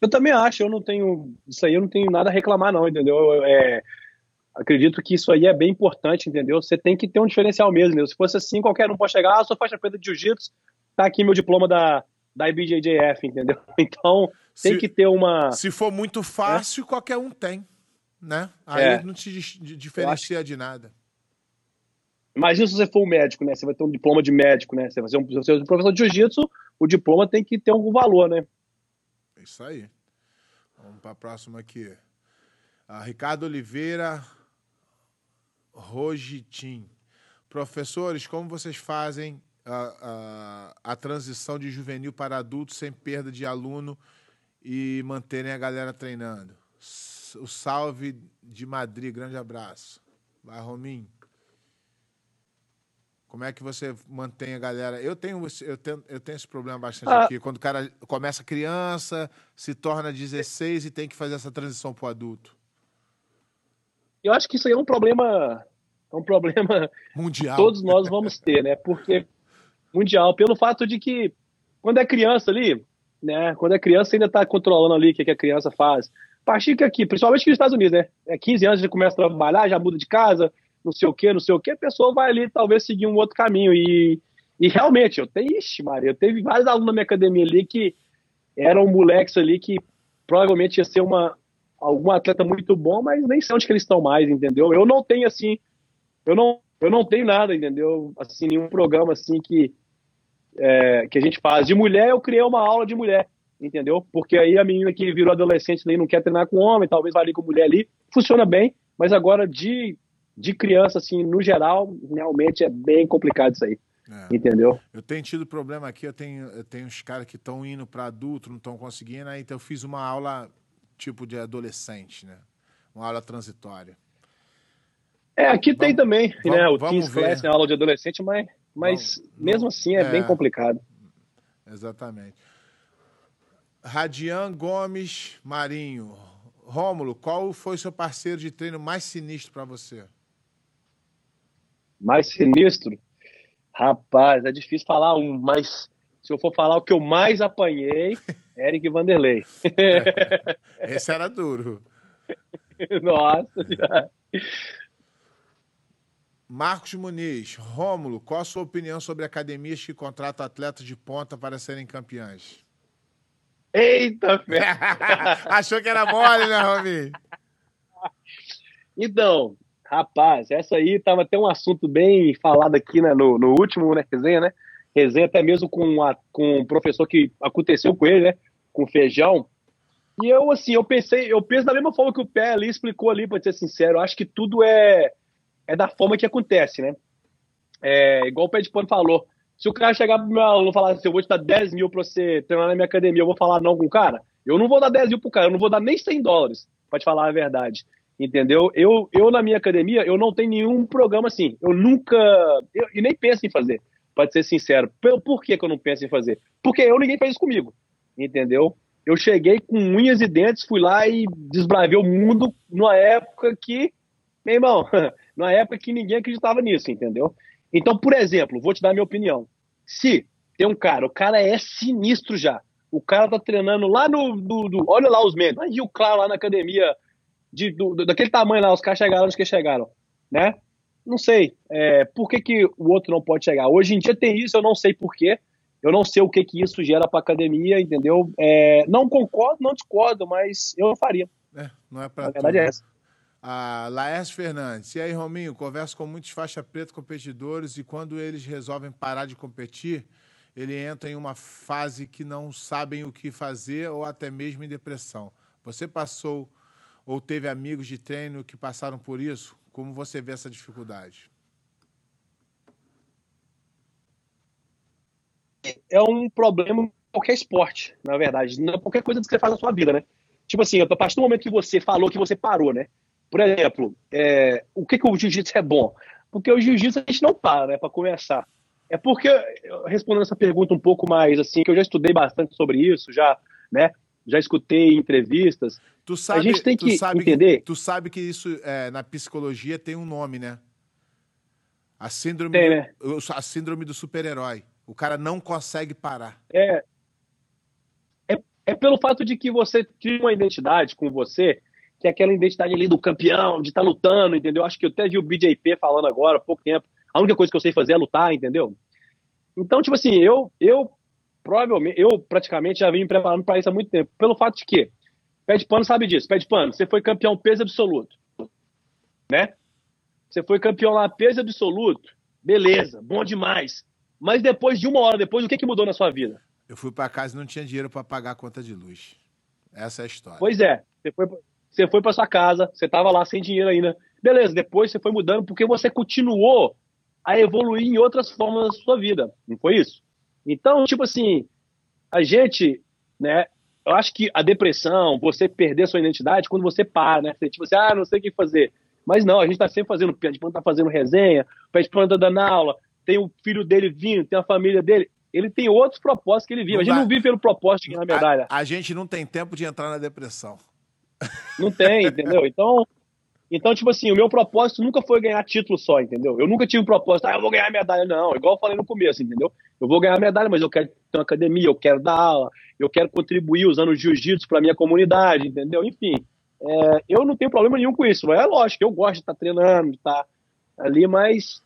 Eu também acho. Eu não tenho. Isso aí eu não tenho nada a reclamar, não, entendeu? É, acredito que isso aí é bem importante, entendeu? Você tem que ter um diferencial mesmo, entendeu? Se fosse assim, qualquer um pode chegar, ah, sou faixa preta de jiu-jitsu, tá aqui meu diploma da, da IBJJF, entendeu? [LAUGHS] Então, tem se, que ter uma. Se for muito fácil, é? qualquer um tem, né? Aí é. não te diferencia acho... de nada. Imagina se você for um médico, né? Você vai ter um diploma de médico, né? Você vai ser um, você um professor de jiu-jitsu, o diploma tem que ter algum valor, né? É isso aí. Vamos para a próxima aqui. Uh, Ricardo Oliveira Rogitim. Professores, como vocês fazem a, a, a, transição de juvenil para adulto sem perda de aluno e manterem a galera treinando? O salve de Madrid, grande abraço. Vai, Rominho. Como é que você mantém a galera? Eu tenho, eu tenho, eu tenho esse problema bastante ah. aqui. Quando o cara começa criança, se torna 16 e tem que fazer essa transição para o adulto. Eu acho que isso aí é um problema, é um problema mundial. Todos nós vamos ter, né? Porque mundial, pelo fato de que quando é criança ali, né? Quando é criança ainda está controlando ali o que, que a criança faz. A partir que aqui, principalmente aqui nos Estados Unidos, né? É 15 anos já começa a trabalhar, já muda de casa, não sei o que, não sei o que, a pessoa vai ali talvez seguir um outro caminho. E, e realmente, eu tenho, ixi, Maria, eu teve vários alunos na minha academia ali que eram moleques ali que provavelmente ia ser uma, algum atleta muito bom, mas nem sei onde que eles estão mais, entendeu? Eu não tenho assim, eu não, eu não tenho nada, entendeu? Assim, nenhum programa assim que, é, que a gente faz. De mulher, eu criei uma aula de mulher, entendeu? Porque aí a menina que virou adolescente nem não quer treinar com homem, talvez vá ali com mulher ali, funciona bem, mas agora de de criança, assim, no geral, realmente é bem complicado isso aí. É. Entendeu? Eu tenho tido problema aqui, eu tenho, eu tenho uns caras que estão indo para adulto, não estão conseguindo, aí então eu fiz uma aula tipo de adolescente, né? Uma aula transitória. É, aqui vamos, tem também, vamos, né? O Teens Class é aula de adolescente, mas, mas mesmo assim é, é, bem complicado. Exatamente. Radian Gomes Marinho. Rômulo, qual foi seu parceiro de treino mais sinistro para você? Mais sinistro? Rapaz, é difícil falar um, mas se eu for falar o que eu mais apanhei, [LAUGHS] Eric Vanderlei. [LAUGHS] Esse era duro. [LAUGHS] Nossa. Marcos Muniz, Rômulo, qual a sua opinião sobre academias que contratam atletas de ponta para serem campeãs? Eita. Achou que era mole, né, Rominho? Então, rapaz, essa aí tava até um assunto bem falado aqui né, no, no último né, resenha, né? Resenha até mesmo com, a, com um professor que aconteceu com ele, né? Com feijão. E eu, assim, eu pensei, eu penso da mesma forma que o Pé ali explicou ali, pra ser sincero. Acho que tudo é, é da forma que acontece, né? É, igual o Pé de Pano falou. Se o cara chegar pro meu aluno e falar assim, eu vou te dar 10 mil pra você treinar na minha academia, eu vou falar não com o cara? Eu não vou dar 10 mil pro cara, eu não vou dar nem 100 dólares, pra te falar a verdade. Entendeu? Eu, eu na minha academia, eu não tenho nenhum programa assim. Eu nunca. Eu, e nem penso em fazer, pode ser sincero. Por, por que, que eu não penso em fazer? Porque eu ninguém fez isso comigo. Entendeu? Eu cheguei com unhas e dentes, fui lá e desbravei o mundo numa época que, meu irmão, [LAUGHS] numa época que ninguém acreditava nisso, entendeu? Então, por exemplo, vou te dar minha opinião. Se tem um cara, o cara é sinistro já. O cara tá treinando lá no. Do, do olha lá os membros. Aí o Claro lá na academia, de, do, daquele tamanho lá, os caras chegaram onde que chegaram, né? Não sei. É, por que, que o outro não pode chegar? Hoje em dia tem isso, eu não sei por quê. Eu não sei o que, que isso gera pra academia, entendeu? É, não concordo, não discordo, mas eu faria. É, não é pra A verdade tudo. é essa. A Laércio Fernandes. E aí, Rominho, converso com muitos faixa preta competidores e quando eles resolvem parar de competir, ele entra em uma fase que não sabem o que fazer ou até mesmo em depressão. Você passou ou teve amigos de treino que passaram por isso? Como você vê essa dificuldade? é um problema em qualquer esporte, na verdade. Não é qualquer coisa que você faz na sua vida, né? Tipo assim, a partir do momento que você falou que você parou, né? Por exemplo, é, o que, que o jiu-jitsu é bom? Porque o jiu-jitsu a gente não para, né? Para começar. É porque, respondendo essa pergunta um pouco mais, assim, que eu já estudei bastante sobre isso, já, né? Já escutei entrevistas. Tu sabe, gente tem que sabe entender- tu sabe que isso é, na psicologia tem um nome, né? A síndrome, Tem, né? do, a síndrome do super-herói. O cara não consegue parar. É, é, é pelo fato de que você cria uma identidade com você, que é aquela identidade ali do campeão, de estar lutando, entendeu? Acho que eu até vi o BJP falando agora há pouco tempo. A única coisa que eu sei fazer é lutar, entendeu? Então, tipo assim, eu, eu provavelmente, eu praticamente já vim me preparando para isso há muito tempo. Pelo fato de que, Pé de Pano sabe disso. Pé de Pano, você foi campeão peso absoluto, né? Você foi campeão lá peso absoluto. Beleza, bom demais. Mas depois de uma hora depois, o que, que mudou na sua vida? Eu fui pra casa e não tinha dinheiro pra pagar a conta de luz. Essa é a história. Pois é, você foi, você foi para sua casa, você tava lá sem dinheiro ainda. Beleza, depois você foi mudando porque você continuou a evoluir em outras formas da sua vida. Não foi isso? Então, tipo assim, a gente, né? Eu acho que a depressão, você perder sua identidade, quando você para, né? Você, tipo assim, ah, não sei o que fazer. Mas não, a gente tá sempre fazendo, o Pé de Pano tá fazendo resenha, o Pé de Pano tá dando aula, tem o filho dele vindo, tem a família dele. Ele tem outros propósitos que ele vive. Não a gente dá. não vive pelo propósito de ganhar medalha. A, a gente não tem tempo de entrar na depressão. Não tem, entendeu? Então, então, tipo assim, o meu propósito nunca foi ganhar título só, entendeu? Eu nunca tive um propósito, ah, eu vou ganhar medalha, não. Igual eu falei no começo, entendeu? Eu vou ganhar medalha, mas eu quero ter uma academia, eu quero dar aula, eu quero contribuir usando o jiu-jitsu para minha comunidade, entendeu? Enfim, é, eu não tenho problema nenhum com isso. É lógico, eu gosto de estar treinando, de estar ali, mas,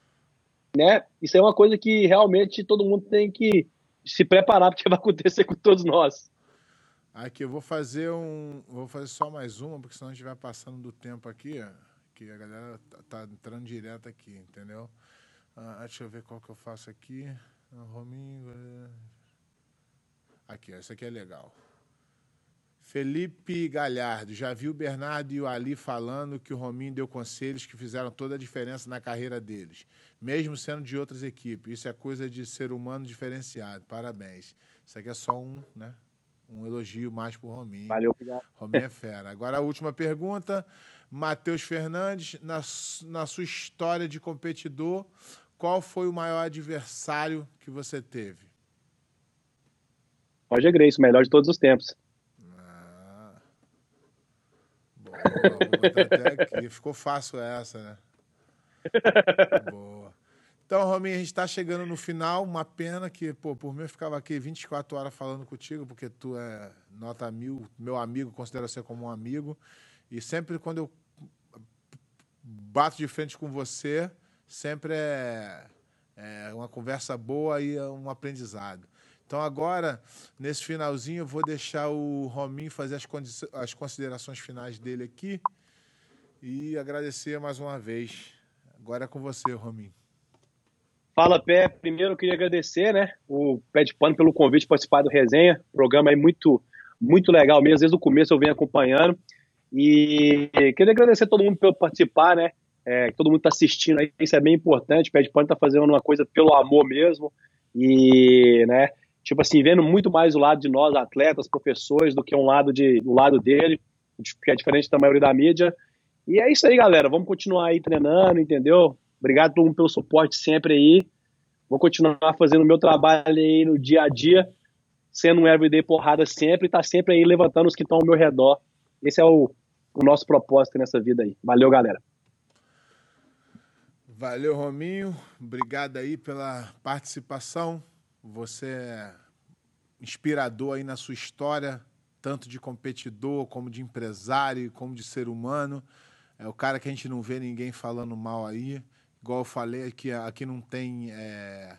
né? Isso é uma coisa que realmente todo mundo tem que se preparar, porque [LAUGHS] vai acontecer com todos nós. Aqui, eu vou fazer um. Vou fazer só mais uma, porque senão a gente vai passando do tempo aqui, que a galera tá, tá entrando direto aqui, entendeu? Ah, deixa eu ver qual que eu faço aqui. Ah, Rominho. eh. Aqui, ó, esse aqui é legal. Felipe Galhardo, já viu o Bernardo e o Ali falando que o Rominho deu conselhos que fizeram toda a diferença na carreira deles, mesmo sendo de outras equipes. Isso é coisa de ser humano diferenciado. Parabéns. Isso aqui é só um, né? Um elogio mais pro Rominho. Valeu, obrigado. Rominho é fera. Agora a última pergunta. Matheus Fernandes, na, na sua história de competidor, qual foi o maior adversário que você teve? Roger Grace, o melhor de todos os tempos. Ah. Boa, até aqui. Ficou fácil essa, né? [LAUGHS] Boa. Então, Rominho, a gente está chegando no final. Uma pena que, pô, por mim eu ficava aqui 24 horas falando contigo, porque tu é nota mil, meu amigo, considero você como um amigo. E sempre quando eu bato de frente com você, sempre é, é uma conversa boa e é um aprendizado. Então agora, nesse finalzinho, eu vou deixar o Rominho fazer as, as considerações finais dele aqui e agradecer mais uma vez. Agora é com você, Rominho. Fala, Pé. Primeiro eu queria agradecer, né, o Pé de Pano pelo convite para participar do Resenha. Programa aí muito, muito legal mesmo. Desde o começo eu venho acompanhando. E queria agradecer a todo mundo por participar, né? É, todo mundo está assistindo aí, isso é bem importante. O Pé de Pano está fazendo uma coisa pelo amor mesmo. E, né, tipo assim, vendo muito mais o lado de nós, atletas, professores, do que um lado de, do lado dele, que é diferente da maioria da mídia. E é isso aí, galera. Vamos continuar aí treinando, entendeu? Obrigado todo mundo pelo suporte sempre aí. Vou continuar fazendo o meu trabalho aí no dia a dia, sendo um everyday porrada sempre e tá sempre aí levantando os que estão ao meu redor. Esse é o, o nosso propósito nessa vida aí. Valeu, galera. Valeu, Rominho. Obrigado aí pela participação. Você é inspirador aí na sua história, tanto de competidor, como de empresário, como de ser humano. É o cara que a gente não vê ninguém falando mal aí. Igual eu falei, aqui, aqui não tem é,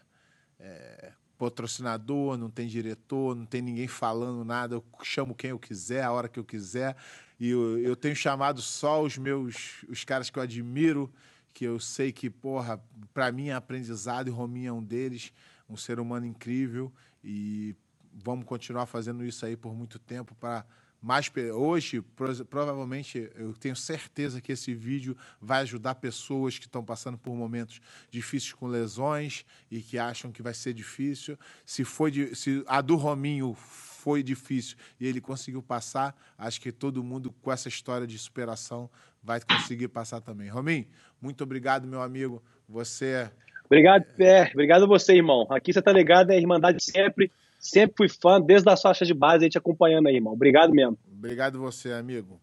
é, patrocinador, não tem diretor, não tem ninguém falando nada. Eu chamo quem eu quiser, a hora que eu quiser. E eu, eu tenho chamado só os meus, os caras que eu admiro, que eu sei que, porra, para mim é aprendizado e Rominho é um deles, um ser humano incrível. E vamos continuar fazendo isso aí por muito tempo para mais hoje provavelmente eu tenho certeza que esse vídeo vai ajudar pessoas que estão passando por momentos difíceis com lesões e que acham que vai ser difícil. Se foi se a do Rominho foi difícil e ele conseguiu passar, acho que todo mundo com essa história de superação vai conseguir passar também. Rominho, muito obrigado, meu amigo. Você é Obrigado, Pé. Obrigado a você, irmão. Aqui você tá ligado, é Irmandade sempre. Sempre fui fã, desde a faixa de base, a gente acompanhando aí, irmão. Obrigado mesmo. Obrigado você, amigo.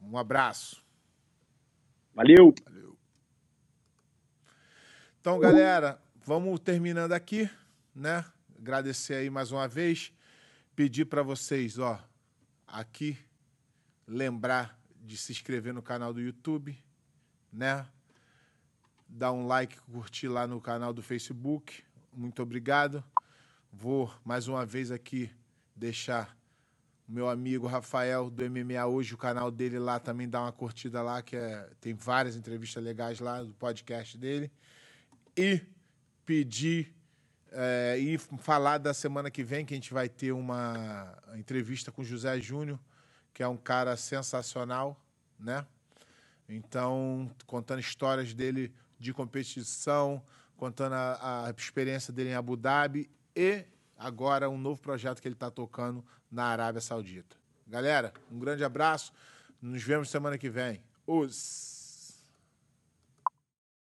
Um abraço. Valeu. Valeu. Então, galera, vamos terminando aqui, né? Agradecer aí mais uma vez. Pedir para vocês, ó, aqui, lembrar de se inscrever no canal do YouTube, né? Dar um like, curtir lá no canal do Facebook. Muito obrigado. Vou mais uma vez aqui deixar o meu amigo Rafael do MMA hoje, o canal dele lá também dá uma curtida lá, que é, tem várias entrevistas legais lá do podcast dele. E pedir é, e falar da semana que vem, que a gente vai ter uma entrevista com José Júnior, que é um cara sensacional, né? Então, contando histórias dele de competição, contando a, a experiência dele em Abu Dhabi e agora um novo projeto que ele está tocando na Arábia Saudita. Galera, um grande abraço. Nos vemos semana que vem. Os